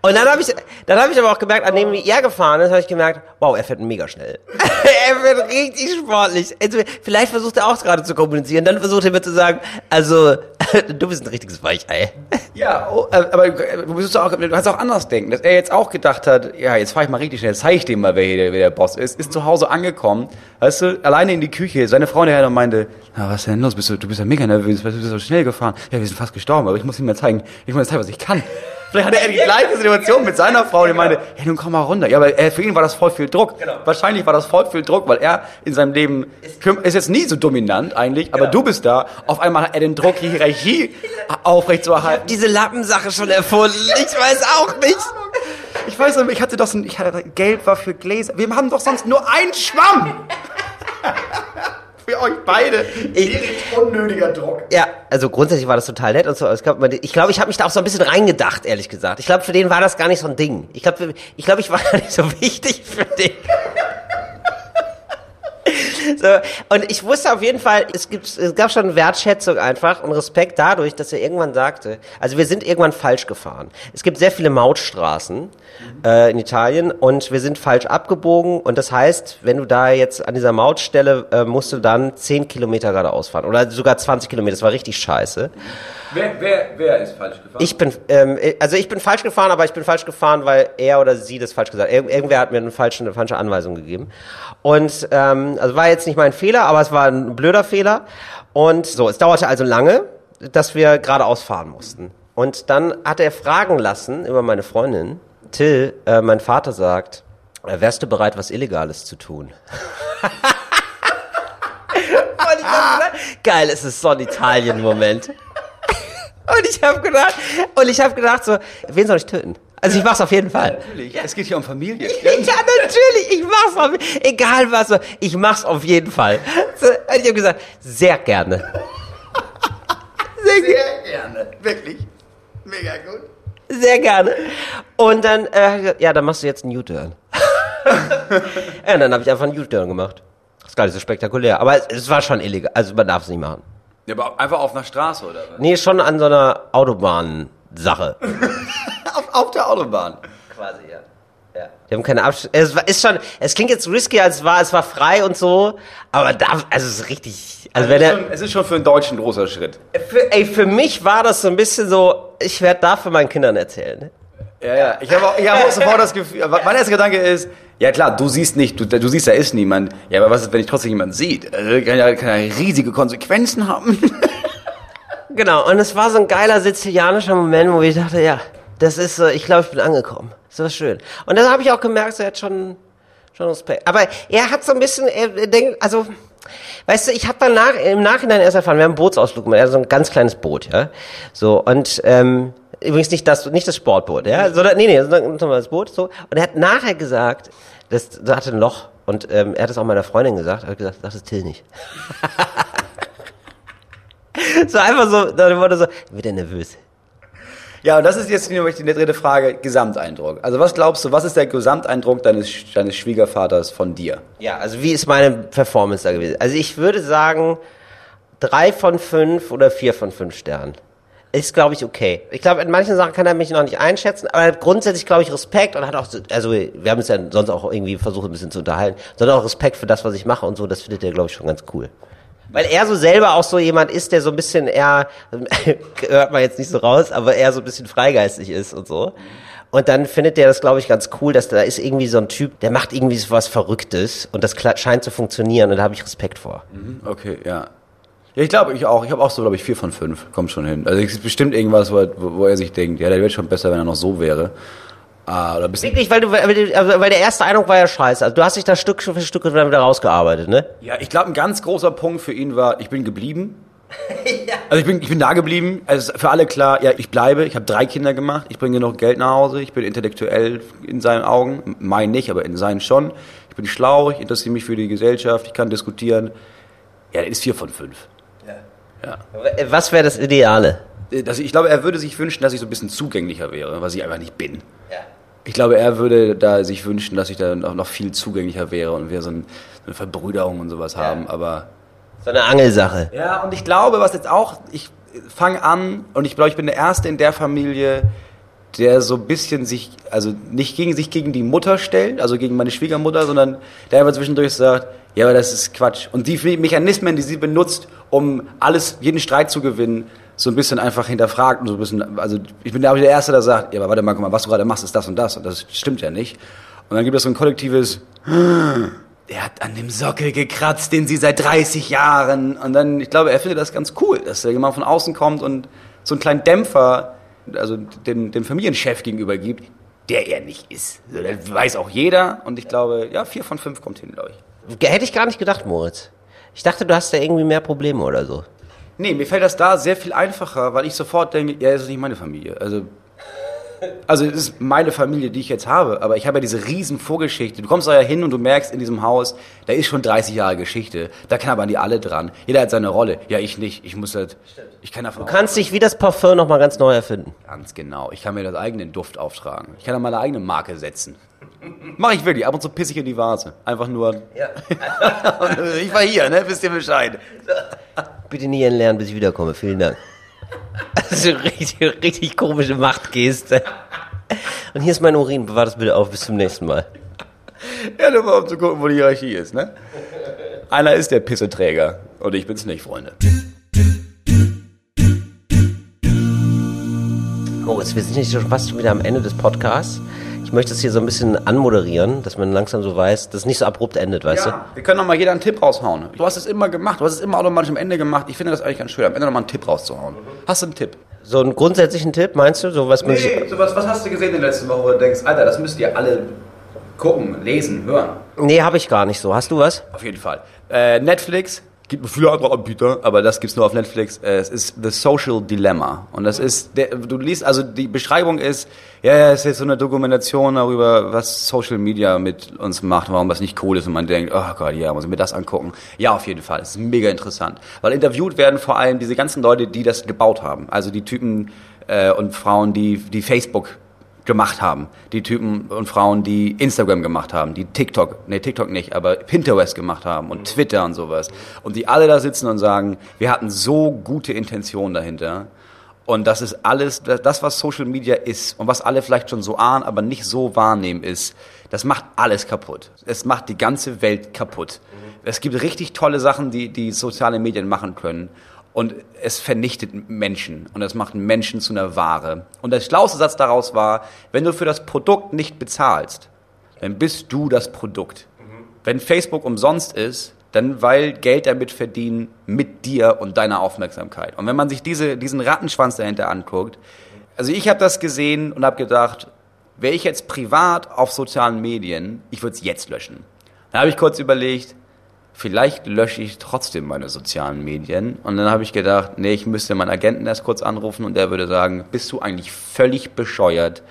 A: Und dann habe ich, dann habe ich aber auch gemerkt, an dem wie er gefahren ist, habe ich gemerkt, wow, er fährt mega schnell. er fährt richtig sportlich. Also, vielleicht versucht er auch gerade zu kommunizieren. Dann versucht er mir zu sagen, also, du bist ein richtiges Weichei.
B: Ja, oh, äh, aber äh, du, musst auch, du kannst auch anders denken, dass er jetzt auch gedacht hat, ja, jetzt fahre ich mal richtig schnell, zeige ich dem mal, wer hier der, wer der Boss ist, ist zu Hause angekommen, weißt du, alleine in die Küche, seine Frau nachher und meinte, na, was ist denn los, bist du, du bist ja mega nervös, du bist so schnell gefahren, ja, wir sind fast gestorben, aber ich muss ihm mal zeigen, ich muss ihm zeigen, was ich kann. Vielleicht hatte er die gleiche Situation mit seiner Frau, die meinte, hey, nun komm mal runter. Ja, aber äh, für ihn war das voll viel Druck. Wahrscheinlich war das voll viel Druck, weil er in seinem Leben ist jetzt nie so dominant eigentlich, aber du bist da. Auf einmal hat er den Druck, die Hierarchie aufrechtzuerhalten.
A: Diese Lappensache schon erfunden. Ich weiß auch nicht.
B: Ich weiß nicht, ich hatte doch so ein, ich hatte, Geld war für Gläser. Wir haben doch sonst nur einen Schwamm. für euch beide. Direkt unnötiger Druck.
A: Ja, also grundsätzlich war das total nett und so. Ich glaube, ich, glaub, ich habe mich da auch so ein bisschen reingedacht, ehrlich gesagt. Ich glaube, für den war das gar nicht so ein Ding. Ich glaube, ich, glaub, ich war gar nicht so wichtig für den. So, und ich wusste auf jeden Fall, es, gibt, es gab schon Wertschätzung einfach und Respekt dadurch, dass er irgendwann sagte, also wir sind irgendwann falsch gefahren. Es gibt sehr viele Mautstraßen äh, in Italien und wir sind falsch abgebogen und das heißt, wenn du da jetzt an dieser Mautstelle äh, musst du dann 10 Kilometer geradeaus fahren oder sogar 20 Kilometer, das war richtig scheiße.
B: Wer, wer, wer ist falsch gefahren?
A: Ich bin, ähm, also ich bin falsch gefahren, aber ich bin falsch gefahren, weil er oder sie das falsch gesagt hat. Ir irgendwer hat mir eine falsche, eine falsche Anweisung gegeben. Und ähm, also war jetzt nicht mein Fehler, aber es war ein blöder Fehler. Und so, es dauerte also lange, dass wir geradeaus fahren mussten. Und dann hat er fragen lassen über meine Freundin, Till, äh, mein Vater sagt, äh, wärst du bereit, was Illegales zu tun? Geil, es ist so ein Italien-Moment. Und ich habe gedacht, und ich habe gedacht so, wen soll ich töten? Also ich mach's auf jeden Fall.
B: Natürlich, es geht hier um Familie.
A: Ja, natürlich, ich mach's auf, egal was, ich mach's auf jeden Fall. Und ich habe gesagt, sehr gerne. Sehr,
B: Sehr gerne, wirklich. Mega gut.
A: sehr gerne. Und dann, äh, ja, dann machst du jetzt einen U-Turn. ja, und dann habe ich einfach einen U-Turn gemacht. Das ist gar nicht so spektakulär, aber es, es war schon illegal, also man darf es nicht machen.
B: Ja, aber einfach auf einer Straße, oder was?
A: Nee, schon an so einer Autobahnsache.
B: Auf, auf der Autobahn.
A: Quasi, ja. Ja. Die haben keine Abstand. Es war- ist schon, es klingt jetzt risky, als es war, es war frei und so, aber da, also es ist richtig, also wenn
B: es, ist
A: er,
B: schon, es ist schon für einen Deutschen ein großer Schritt.
A: für, ey, für mich war das so ein bisschen so, ich werde dafür meinen Kindern erzählen.
B: Ja, ja. Ich habe auch, ich hab auch sofort das Gefühl, mein erster Gedanke ist, ja klar, du siehst nicht, du, du siehst, da ist niemand. Ja, aber was ist, wenn ich trotzdem jemanden sieht? Also, kann ja, kann ja riesige Konsequenzen haben.
A: Genau, und es war so ein geiler sizilianischer Moment, wo ich dachte, ja, das ist so, ich glaube, ich bin angekommen. Das war schön. Und dann habe ich auch gemerkt, so, er hat schon, schon Respekt. Aber er hat so ein bisschen, er, denkt, also, weißt du, ich habe dann nach, im Nachhinein erst erfahren, wir haben einen Bootsausflug gemacht, er hat so ein ganz kleines Boot, ja. So, und, ähm, übrigens nicht das, nicht das Sportboot, ja, sondern, nee, nee, sondern ein normales Boot, so. Und er hat nachher gesagt, das, das hatte ein Loch. Und ähm, er hat es auch meiner Freundin gesagt, er hat gesagt, das ist Till nicht. so einfach so, dann wurde so, wird er nervös.
B: Ja, und das ist jetzt nämlich die dritte Frage, Gesamteindruck. Also was glaubst du, was ist der Gesamteindruck deines, deines Schwiegervaters von dir?
A: Ja, also wie ist meine Performance da gewesen? Also ich würde sagen, drei von fünf oder vier von fünf Sternen. ist, glaube ich, okay. Ich glaube, in manchen Sachen kann er mich noch nicht einschätzen, aber er hat grundsätzlich, glaube ich, Respekt und hat auch, so- also wir haben es ja sonst auch irgendwie versucht, ein bisschen zu unterhalten, sondern auch Respekt für das, was ich mache und so, das findet er, glaube ich, schon ganz cool. Weil er so selber auch so jemand ist, der so ein bisschen eher, hört man jetzt nicht so raus, aber eher so ein bisschen freigeistig ist und so. Und dann findet der das, glaube ich, ganz cool, dass da ist irgendwie so ein Typ, der macht irgendwie so was Verrücktes und das scheint zu funktionieren und da habe ich Respekt vor.
B: Okay, ja. Ja, ich glaube, ich auch. Ich habe auch so, glaube ich, vier von fünf. Kommt schon hin. Also es ist bestimmt irgendwas, wo, er- wo er sich denkt, ja, der wäre schon besser, wenn er noch so wäre. Ah, oder bisschen,
A: Wirklich, weil du, weil, du- also, weil der erste Eindruck war ja scheiße. Also du hast dich da Stück für Stück dann wieder rausgearbeitet, ne?
B: ja, ich glaube, ein ganz großer Punkt für ihn war, ich bin geblieben. Also ich bin, ich bin da geblieben. Also für alle klar, ja, ich bleibe. Ich habe drei Kinder gemacht. Ich bringe genug Geld nach Hause. Ich bin intellektuell in seinen Augen. Mein nicht, aber in seinen schon. Ich bin schlau. Ich interessiere mich für die Gesellschaft. Ich kann diskutieren. Ja, das ist vier von fünf.
A: Was wäre das Ideale?
B: Dass ich, glaube, er würde sich wünschen, dass ich so ein bisschen zugänglicher wäre, was ich einfach nicht bin. Ich glaube, er würde da sich wünschen, dass ich da noch, noch viel zugänglicher wäre und wir so, ein, so eine Verbrüderung und sowas haben. Aber
A: So eine Angelsache.
B: ja, und ich glaube, was jetzt auch, ich fange an und ich glaube, ich bin der Erste in der Familie, der so ein bisschen sich, also nicht gegen sich gegen die Mutter stellt, also gegen meine Schwiegermutter, sondern der einfach zwischendurch sagt, ja, aber das ist Quatsch. Und die Mechanismen, die sie benutzt, um alles, jeden Streit zu gewinnen, so ein bisschen einfach hinterfragt und so ein bisschen, also ich bin der, der Erste, der sagt, ja, aber warte mal, guck mal, was du gerade machst, ist das und das und das stimmt ja nicht. Und dann gibt es so ein kollektives, er hat an dem Sockel gekratzt, den sie seit 30 Jahren. Und dann, ich glaube, er findet das ganz cool, dass da jemand von außen kommt und so einen kleinen Dämpfer, also dem, dem Familienchef gegenüber gibt, der er nicht ist. Also, das weiß auch jeder. Und ich glaube, ja, vier von fünf kommt hin, glaube ich.
A: Hätte ich gar nicht gedacht, Moritz. Ich dachte, du hast da irgendwie mehr Probleme oder so.
B: Nee, mir fällt das da sehr viel einfacher, weil ich sofort denke, ja, das ist nicht meine Familie. Also, also es ist meine Familie, die ich jetzt habe, aber ich habe ja diese riesen Vorgeschichte. Du kommst da ja hin und du merkst in diesem Haus, da ist schon 30 Jahre Geschichte. Da knabbern die alle dran. Jeder hat seine Rolle. Ja, ich nicht. Ich muss halt, ich kann davon
A: Du kannst dich wie das Parfum nochmal ganz neu erfinden.
B: Ganz genau. Ich kann mir das eigenen Duft auftragen. Ich kann da meine eigene Marke setzen. Mach ich wirklich. Ab und zu pisse ich in die Vase. Einfach nur. ich war hier, ne? Wisst ihr Bescheid.
A: Bitte nie entlernen, bis ich wiederkomme. Vielen Dank. Das ist eine richtig, richtig komische Machtgeste. Und hier ist mein Urin. Bewahr das bitte auf. Bis zum nächsten Mal.
B: Ja, nur mal um zu gucken, wo die Hierarchie ist, ne? Einer ist der Pisseträger. Und ich bin's nicht, Freunde.
A: Moritz, wir sind jetzt schon fast wieder am Ende des Podcasts. Ich möchte es hier so ein bisschen anmoderieren, dass man langsam so weiß, dass es nicht so abrupt endet, weißt
B: Ja, wir können noch mal jeder einen Tipp raushauen. Du hast es immer gemacht. Du hast es immer automatisch am Ende gemacht. Ich finde das eigentlich ganz schön, am Ende noch mal einen Tipp rauszuhauen. Hast du einen Tipp?
A: du? So einen grundsätzlichen Tipp, meinst du? So was man sich,
B: so was, was hast du gesehen in der letzten Woche, wo du denkst, Alter, das müsst ihr alle gucken, lesen, hören?
A: nee, habe ich gar nicht so. Hast du was?
B: Auf jeden Fall. Äh, Netflix gibt viele andere Anbieter, aber das gibt's nur auf Netflix. Äh, es ist The Social Dilemma. Und das ist, der, du liest, also die Beschreibung ist, ja, ja, es ist jetzt so eine Dokumentation darüber, was Social Media mit uns macht, warum das nicht cool ist. Und man denkt, oh Gott, ja, muss ich mir das angucken. Ja, auf jeden Fall, es ist mega interessant, weil interviewt werden vor allem diese ganzen Leute, die das gebaut haben, also die Typen äh, und Frauen, die die Facebook gemacht haben. Die Typen und Frauen, die Instagram gemacht haben, die TikTok, nee, TikTok nicht, aber Pinterest gemacht haben und Twitter und sowas. Und die alle da sitzen und sagen, wir hatten so gute Intentionen dahinter. Und das ist alles, das- was Social Media ist und was alle vielleicht schon so ahnen, aber nicht so wahrnehmen, ist, das macht alles kaputt. Es macht die ganze Welt kaputt. Es gibt richtig tolle Sachen, die, die soziale Medien machen können. Und es vernichtet Menschen und es macht Menschen zu einer Ware. Und der schlauste Satz daraus war, wenn du für das Produkt nicht bezahlst, dann bist du das Produkt. Wenn Facebook umsonst ist, dann weil Geld damit verdienen mit dir und deiner Aufmerksamkeit. Und wenn man sich diese, diesen Rattenschwanz dahinter anguckt, also ich habe das gesehen und habe gedacht, wäre ich jetzt privat auf sozialen Medien, ich würde es jetzt löschen. Dann habe ich kurz überlegt, vielleicht lösche ich trotzdem meine sozialen Medien. Und dann habe ich gedacht, nee, ich müsste meinen Agenten erst kurz anrufen und der würde sagen, bist du eigentlich völlig bescheuert?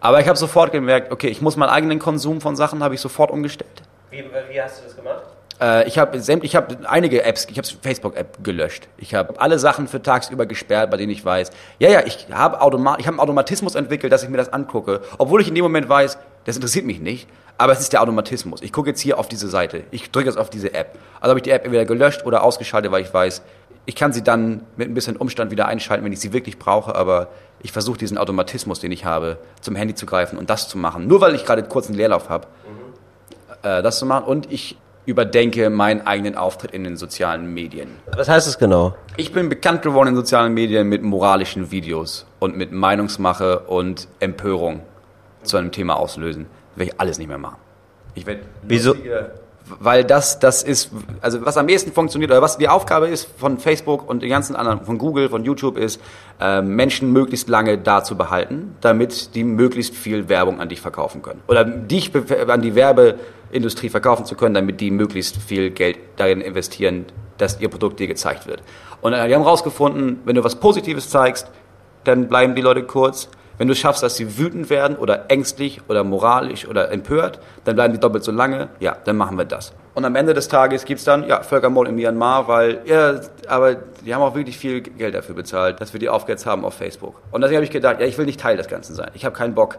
B: Aber ich habe sofort gemerkt, okay, ich muss meinen eigenen Konsum von Sachen habe ich sofort umgestellt.
A: Wie, wie hast du das gemacht?
B: Äh, ich habe ich hab einige Apps, ich habe Facebook-App gelöscht. Ich habe alle Sachen für tagsüber gesperrt, bei denen ich weiß, ja, ja, ich habe Automa ich hab einen Automatismus entwickelt, dass ich mir das angucke, obwohl ich in dem Moment weiß, das interessiert mich nicht, aber es ist der Automatismus. Ich gucke jetzt hier auf diese Seite, ich drücke jetzt auf diese App. Also habe ich die App entweder gelöscht oder ausgeschaltet, weil ich weiß, Ich kann sie dann mit ein bisschen Umstand wieder einschalten, wenn ich sie wirklich brauche, aber ich versuche diesen Automatismus, den ich habe, zum Handy zu greifen und das zu machen. Nur weil ich gerade kurz einen Leerlauf habe, äh, das zu machen. Und ich überdenke meinen eigenen Auftritt in den sozialen Medien.
A: Was heißt das genau?
B: Ich bin bekannt geworden in sozialen Medien mit moralischen Videos und mit Meinungsmache und Empörung zu einem Thema auslösen. Werde ich alles nicht mehr machen. Ich werde
A: Wieso?
B: Weil das, das ist, also was am ehesten funktioniert, oder was die Aufgabe ist von Facebook und den ganzen anderen, von Google, von YouTube ist, äh, Menschen möglichst lange da zu behalten, damit die möglichst viel Werbung an dich verkaufen können. Oder dich an die Werbeindustrie verkaufen zu können, damit die möglichst viel Geld darin investieren, dass ihr Produkt dir gezeigt wird. Und äh, die haben herausgefunden, wenn du was Positives zeigst, dann bleiben die Leute kurz. Wenn du schaffst, dass sie wütend werden oder ängstlich oder moralisch oder empört, dann bleiben die doppelt so lange. Ja, dann machen wir das. Und am Ende des Tages gibt's dann ja, Völkermord in Myanmar, weil, ja, aber die haben auch wirklich viel Geld dafür bezahlt, dass wir die aufgehetzt haben auf Facebook. Und deswegen habe ich gedacht, ja, ich will nicht Teil des Ganzen sein. Ich habe keinen Bock,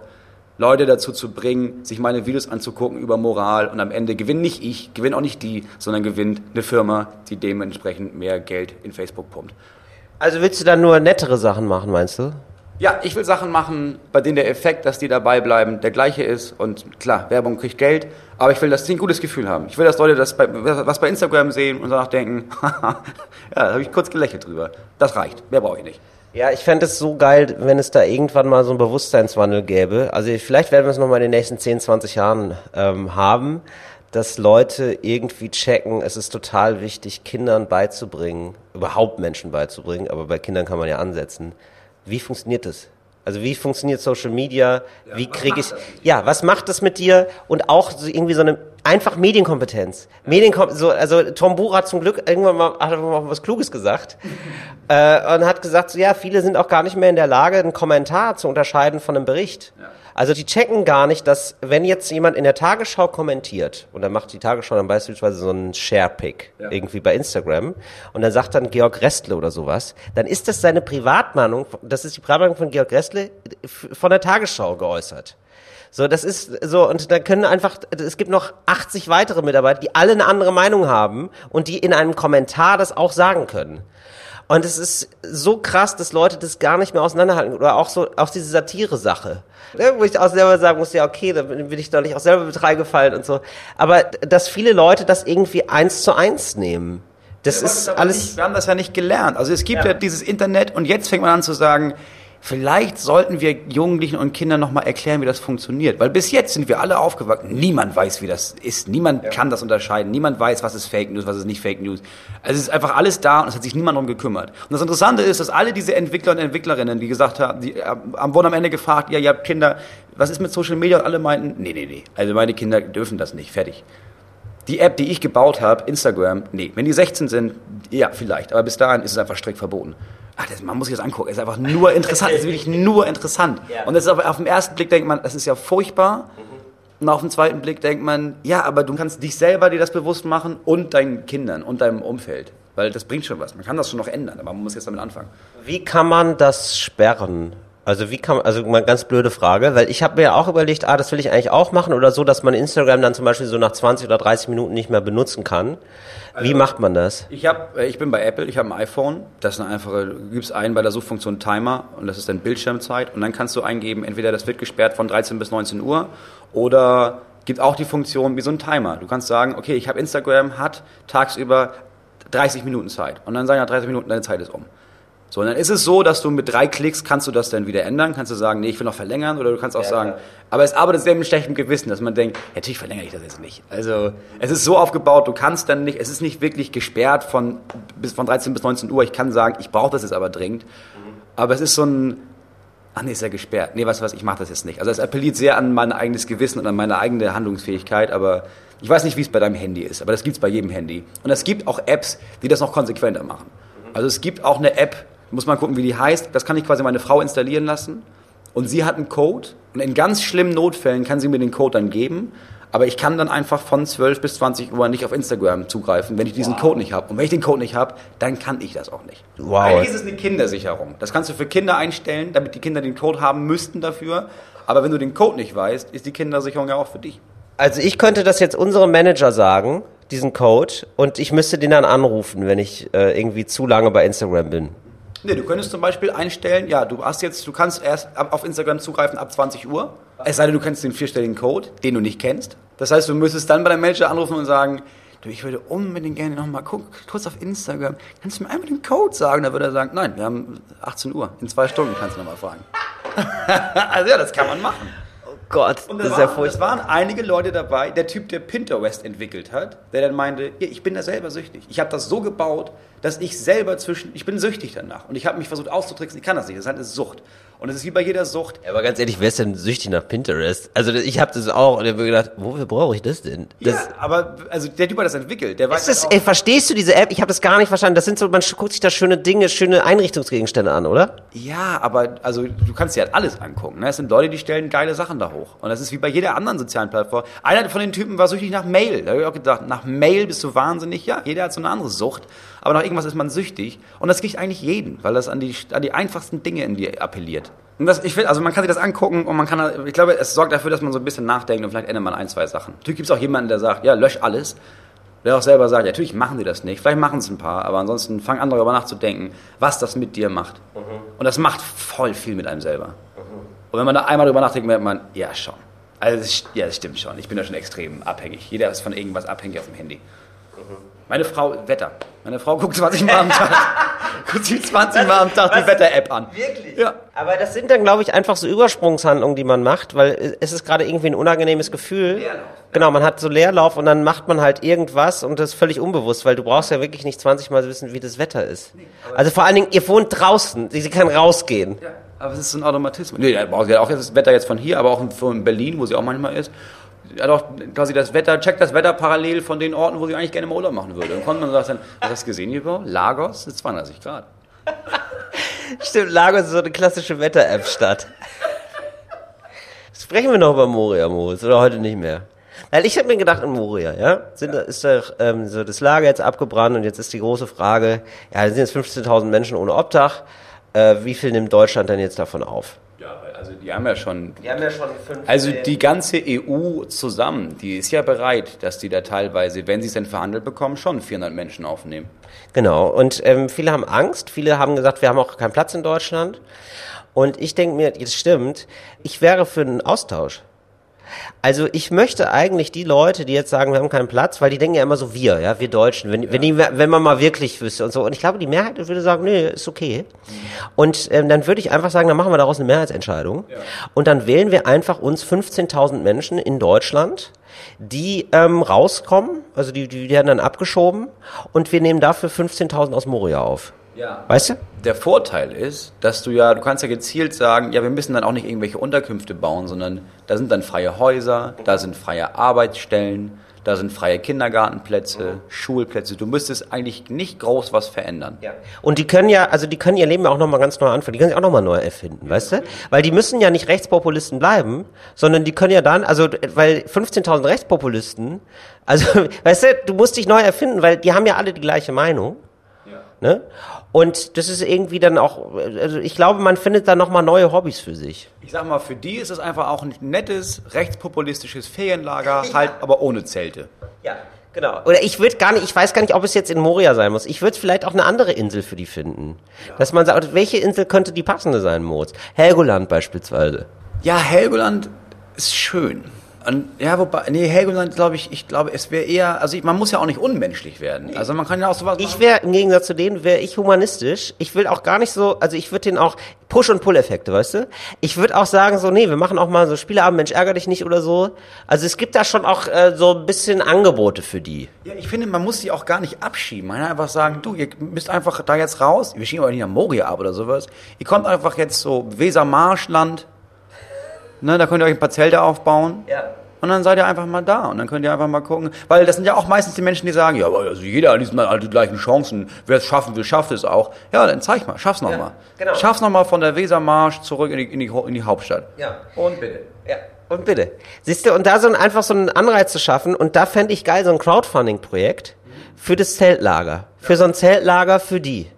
B: Leute dazu zu bringen, sich meine Videos anzugucken über Moral und am Ende gewinnt nicht ich, gewinnt auch nicht die, sondern gewinnt eine Firma, die dementsprechend mehr Geld in Facebook pumpt.
A: Also willst du dann nur nettere Sachen machen, meinst du?
B: Ja, ich will Sachen machen, bei denen der Effekt, dass die dabei bleiben, der gleiche ist. Und klar, Werbung kriegt Geld, aber ich will, dass sie ein gutes Gefühl haben. Ich will, dass Leute das bei, was bei Instagram sehen und danach denken, ja, da habe ich kurz gelächelt drüber. Das reicht, mehr brauche ich nicht.
A: Ja, ich fände es so geil, wenn es da irgendwann mal so einen Bewusstseinswandel gäbe. Also vielleicht werden wir es nochmal in den nächsten 10, 20 Jahren ähm, haben, dass Leute irgendwie checken, es ist total wichtig, Kindern beizubringen, überhaupt Menschen beizubringen, aber bei Kindern kann man ja ansetzen. Wie funktioniert das? Also wie funktioniert Social Media? wie kriege ich? Ja, was macht das mit dir? Und auch so irgendwie so eine einfach Medienkompetenz. Medienkom so, also Tom Buch hat zum Glück irgendwann mal, hat er mal was Kluges gesagt äh, und hat gesagt, so, ja, viele sind auch gar nicht mehr in der Lage, einen Kommentar zu unterscheiden von einem Bericht. Also die checken gar nicht, dass wenn jetzt jemand in der Tagesschau kommentiert und dann macht die Tagesschau dann beispielsweise so einen Share-Pick irgendwie bei Instagram und dann sagt dann Georg Restle oder sowas, dann ist das seine Privatmeinung, das ist die Privatmeinung von Georg Restle von der Tagesschau geäußert. So, das ist so, und da können einfach, es gibt noch 80 weitere Mitarbeiter, die alle eine andere Meinung haben und die in einem Kommentar das auch sagen können. Und es ist so krass, dass Leute das gar nicht mehr auseinanderhalten. Oder auch so, auch diese Satire-Sache. Ne, Wo ich auch selber sagen muss, ja, okay, da bin ich doch nicht auch selber mit reingefallen und so. Aber dass viele Leute das irgendwie eins zu eins nehmen. Das ist alles.
B: Nicht, wir haben das ja nicht gelernt. Also es gibt ja.
A: Ja.
B: dieses Internet und jetzt fängt man an zu sagen, vielleicht sollten wir Jugendlichen und Kindern nochmal erklären, wie das funktioniert. Weil bis jetzt sind wir alle aufgewachsen. Niemand weiß, wie das ist. Niemand kann das unterscheiden. Niemand weiß, was ist Fake News, was ist nicht Fake News. Also es ist einfach alles da und es hat sich niemand darum gekümmert. Und das Interessante ist, dass alle diese Entwickler und Entwicklerinnen, die gesagt haben, die äh, wurden am Ende gefragt, ja, ihr habt Kinder, was ist mit Social Media? Und alle meinten, nee, nee, nee. Also meine Kinder dürfen das nicht. Fertig. Die App, die ich gebaut habe, Instagram, nee. Wenn die 16 sind, ja, vielleicht. Aber bis dahin ist es einfach strikt verboten. Ach, das, man muss sich das angucken. Es ist einfach nur interessant. Es ist wirklich nur interessant.
A: Ja.
B: Und das ist aber auf den ersten Blick denkt man, das ist ja furchtbar. Und auf den zweiten Blick denkt man, ja, aber du kannst dich selber dir das bewusst machen und deinen Kindern und deinem Umfeld. Weil das bringt schon was. Man kann das schon noch ändern, aber man muss jetzt damit anfangen.
A: Wie kann man das sperren? Also wie kann man, also mal ganz blöde Frage, weil ich habe mir ja auch überlegt, ah, das will ich eigentlich auch machen oder so, dass man Instagram dann zum Beispiel so nach 20 oder 30 Minuten nicht mehr benutzen kann. Wie macht man das?
B: Ich, hab, äh, ich bin bei Apple, ich habe ein iPhone. Das ist eine einfache, du gibst ein bei der Suchfunktion Timer und das ist dann Bildschirmzeit. Und dann kannst du eingeben, entweder das wird gesperrt von 13 bis 19 Uhr oder gibt auch die Funktion wie so ein Timer. Du kannst sagen, okay, ich habe Instagram, hat tagsüber 30 Minuten Zeit. Und dann sagen ja 30 Minuten, deine Zeit ist um. So, und dann ist es so, dass du mit drei Klicks kannst du das dann wieder ändern. Kannst du sagen, nee, ich will noch verlängern oder du kannst auch
A: Ja,
B: sagen,
A: klar.
B: aber es arbeitet sehr mit schlechtem Gewissen, dass man denkt, ja, natürlich verlängere ich das jetzt nicht. Also, es ist so aufgebaut, du kannst dann nicht, es ist nicht wirklich gesperrt von, bis, von 13 bis 19 Uhr. Ich kann sagen, ich brauche das jetzt aber dringend. Aber es ist so ein, ach nee, ist ja gesperrt. Nee, du was, ich mache das jetzt nicht. Also, es appelliert sehr an mein eigenes Gewissen und an meine eigene Handlungsfähigkeit, aber ich weiß nicht, wie es bei deinem Handy ist, aber das gibt's bei jedem Handy. Und es gibt auch Apps, die das noch konsequenter machen. Also, es gibt auch eine App, muss man gucken, wie die heißt. Das kann ich quasi meine Frau installieren lassen. Und sie hat einen Code. Und in ganz schlimmen Notfällen kann sie mir den Code dann geben. Aber ich kann dann einfach von 12 bis 20 Uhr nicht auf Instagram zugreifen, wenn ich diesen Code nicht habe. Und wenn ich den Code nicht habe, dann kann ich das auch nicht.
A: Wow.
B: Eigentlich ist es eine Kindersicherung. Das kannst du für Kinder einstellen, damit die Kinder den Code haben müssten dafür. Aber wenn du den Code nicht weißt, ist die Kindersicherung ja auch für dich.
A: Also ich könnte das jetzt unserem Manager sagen, diesen Code und ich müsste den dann anrufen, wenn ich äh, irgendwie zu lange bei Instagram bin.
B: Nee, du könntest zum Beispiel einstellen, ja, du hast jetzt, du kannst erst auf Instagram zugreifen ab 20 Uhr. Es sei denn, du kennst den vierstelligen Code, den du nicht kennst. Das heißt, du müsstest dann bei deinem Manager anrufen und sagen, du, ich würde unbedingt gerne nochmal gucken, kurz auf Instagram. Kannst du mir einfach den Code sagen? Da würde er sagen, nein, wir haben 18 Uhr. In zwei Stunden kannst du nochmal fragen. also ja, das kann man machen.
A: Gott,
B: Und
A: das
B: das,
A: ist ja
B: waren,
A: furchtbar.
B: es waren einige Leute dabei, der Typ, der Pinterest entwickelt hat, der dann meinte, ja, ich bin da selber süchtig. Ich habe das so gebaut, dass ich selber zwischen, ich bin süchtig danach. Und ich habe mich versucht auszutricksen, ich kann das nicht, das ist halt eine Sucht. Und es ist wie bei jeder Sucht.
A: Ja, aber ganz ehrlich, wer ist denn süchtig nach Pinterest? Also ich habe das auch und ich habe gedacht, wofür brauche ich das denn? Das,
B: ja, aber also der Typ hat das entwickelt. Der weiß
A: das, ey, verstehst du diese App? Ich habe das gar nicht verstanden. Das sind so, man guckt sich da schöne Dinge, schöne Einrichtungsgegenstände an, oder?
B: ja, aber also du kannst dir halt alles angucken. Ne? Es sind Leute, die stellen geile Sachen da hoch. Und das ist wie bei jeder anderen sozialen Plattform. Einer von den Typen war süchtig nach Mail. Da habe ich auch gedacht, nach Mail bist du wahnsinnig. Ja, jeder hat so eine andere Sucht. Aber nach irgendwas ist man süchtig. Und das kriegt eigentlich jeden, weil das an die, an die einfachsten Dinge in dir appelliert. Und das, ich finde, also man kann sich das angucken und man kann, ich glaube, es sorgt dafür, dass man so ein bisschen nachdenkt und vielleicht ändert man ein, zwei Sachen. Natürlich gibt es auch jemanden, der sagt, ja, lösch alles. Der auch selber sagt, ja, natürlich machen die das nicht. Vielleicht machen es ein paar, aber ansonsten fangen andere darüber nachzudenken, was das mit dir macht. Und das macht voll viel mit einem selber. Und wenn man da einmal drüber nachdenkt, merkt man, ja, schon. Also, ja, das stimmt schon. Ich bin da schon extrem abhängig. Jeder ist von irgendwas abhängig auf dem Handy. Meine Frau, Wetter. Meine Frau guckt 20 Mal am Tag, guckt sich 20 Mal am Tag die Wetter-App an.
A: Wirklich?
B: Ja.
A: Aber das sind dann, glaube ich, einfach so Übersprungshandlungen, die man macht, weil es ist gerade irgendwie ein unangenehmes Gefühl.
B: Leerlauf.
A: Genau, man hat so Leerlauf und dann macht man halt irgendwas und das ist völlig unbewusst, weil du brauchst ja wirklich nicht 20 Mal wissen, wie das Wetter ist. Also vor allen Dingen, ihr wohnt draußen, sie sie kann rausgehen.
B: Ja, aber es ist so ein Automatismus. Nee, da braucht sie auch jetzt das Wetter jetzt von hier, aber auch von Berlin, wo sie auch manchmal ist. Hat auch quasi das Wetter, checkt das Wetter parallel von den Orten, wo sie eigentlich gerne mal Urlaub machen würde. Und kommt man und sagt dann, hast du das gesehen hier, Bro? Lagos ist 32 Grad.
A: Stimmt, Lagos ist so eine klassische Wetter-App-Stadt. Sprechen wir noch über Moria, Moritz, oder heute nicht mehr? Weil ich habe mir gedacht, in Moria, ja, sind, ist doch ähm, so das Lager jetzt abgebrannt und jetzt ist die große Frage, ja, da sind jetzt 15.000 Menschen ohne Obdach, äh, wie viel nimmt Deutschland denn jetzt davon auf?
B: Also die haben ja schon
A: Die haben ja schon fünf.
B: Also die ganze EU zusammen, die ist ja bereit, dass die da teilweise, wenn sie es denn verhandelt bekommen, schon 400 Menschen aufnehmen.
A: Genau, und ähm, viele haben Angst, viele haben gesagt, wir haben auch keinen Platz in Deutschland. Und ich denke mir, das stimmt, ich wäre für einen Austausch. Also ich möchte eigentlich die Leute, die jetzt sagen, wir haben keinen Platz, weil die denken ja immer so wir, ja, wir Deutschen, wenn, wenn, die, wenn man mal wirklich wüsste und so. Und ich glaube, die Mehrheit würde sagen, nee, ist okay. Und ähm, dann würde ich einfach sagen, dann machen wir daraus eine Mehrheitsentscheidung. Und dann wählen wir einfach uns 15.000 Menschen in Deutschland, die ähm, rauskommen, also die, die werden dann abgeschoben und wir nehmen dafür 15.000 aus Moria auf.
B: Ja.
A: Weißt du?
B: Der Vorteil ist, dass du ja, du kannst ja gezielt sagen, ja, wir müssen dann auch nicht irgendwelche Unterkünfte bauen, sondern da sind dann freie Häuser, da sind freie Arbeitsstellen, da sind freie Kindergartenplätze, Schulplätze. Du müsstest eigentlich nicht groß was verändern.
A: Ja. Und die können ja, also die können ihr Leben ja auch nochmal ganz neu anfangen. Die können sich auch nochmal neu erfinden, weißt du? Weil die müssen ja nicht Rechtspopulisten bleiben, sondern die können ja dann, also, weil 15.000 Rechtspopulisten, also, weißt du, du musst dich neu erfinden, weil die haben ja alle die gleiche Meinung. Ne? Und das ist irgendwie dann auch, also ich glaube, man findet da nochmal neue Hobbys für sich.
B: Ich sag mal, für die ist es einfach auch ein nettes, rechtspopulistisches Ferienlager, halt aber ohne Zelte.
A: Ja, genau. Oder ich würde gar nicht, ich weiß gar nicht, ob es jetzt in Moria sein muss. Ich würde vielleicht auch eine andere Insel für die finden. Dass man sagt, welche Insel könnte die passende sein, Moritz? Helgoland beispielsweise.
B: Ja, Helgoland ist schön. Und, ja, wobei, nee, Helgoland, glaube ich, ich glaube, es wäre eher, also ich, man muss ja auch nicht unmenschlich werden. Also man kann ja auch sowas
A: Ich wäre, im Gegensatz zu denen, wäre ich humanistisch. Ich will auch gar nicht so, also ich würde den auch Push- und Pull-Effekte, weißt du? Ich würde auch sagen, so, nee, wir machen auch mal so Spieleabend, Mensch, ärger dich nicht oder so. Also es gibt da schon auch äh, so ein bisschen Angebote für die.
B: Ja, ich finde, man muss die auch gar nicht abschieben. Man kann einfach sagen, du, ihr müsst einfach da jetzt raus. Wir schieben euch nicht nach Moria ab oder sowas. Ihr kommt einfach jetzt so Wesermarschland. Ne, da könnt ihr euch ein paar Zelte aufbauen.
A: Ja.
B: Und dann seid ihr einfach mal da und dann könnt ihr einfach mal gucken. Weil das sind ja auch meistens die Menschen, die sagen, ja, aber also jeder hat diesmal alle die gleichen Chancen. Wer es schaffen will, schafft es auch. Ja, dann zeig mal, schaff's nochmal. mal.
A: genau.
B: Schaff's nochmal von der Wesermarsch zurück in die, in die, in die Hauptstadt.
A: Ja.
B: Und bitte.
A: Ja. Und bitte. Siehst du, und da so ein, einfach so einen Anreiz zu schaffen, und da fände ich geil, so ein Crowdfunding-Projekt für das Zeltlager. Für so ein Zeltlager für die.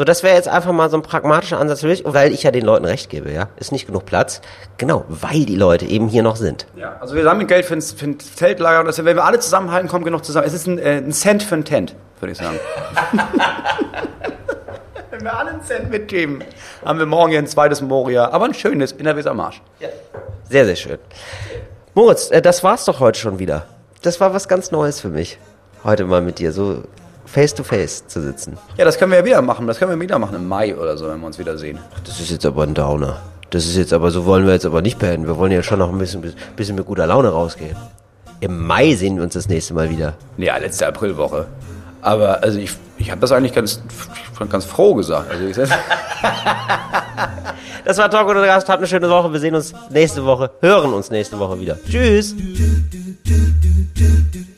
A: So, das wäre jetzt einfach mal so ein pragmatischer Ansatz für mich, weil ich ja den Leuten recht gebe, ja. Ist nicht genug Platz. Genau, weil die Leute eben hier noch sind.
B: Ja, also wir sammeln Geld für ein, für ein Zeltlager und das, wenn wir alle zusammenhalten, kommen genug zusammen. Es ist ein, äh, ein Cent für ein Tent, würde ich sagen. wenn wir alle einen Cent mitgeben, haben wir morgen hier ein zweites Moria, aber ein schönes in der Weser Marsch.
A: Sehr, sehr schön. Moritz, äh, das war's doch heute schon wieder. Das war was ganz Neues für mich. Heute mal mit dir, so face to face zu sitzen.
B: Ja, das können wir ja wieder machen. Das können wir wieder machen im Mai oder so, wenn wir uns wiedersehen.
A: Das ist jetzt aber ein Downer. Das ist jetzt aber, so wollen wir jetzt aber nicht beenden. Wir wollen ja schon noch ein bisschen, bisschen mit guter Laune rausgehen. Im Mai sehen wir uns das nächste Mal wieder.
B: Ja, letzte Aprilwoche. Aber also ich, ich habe das eigentlich ganz, ganz froh gesagt. Also ich,
A: Das war Talk oder Gast. Habt eine schöne Woche. Wir sehen uns nächste Woche, hören uns nächste Woche wieder. Tschüss.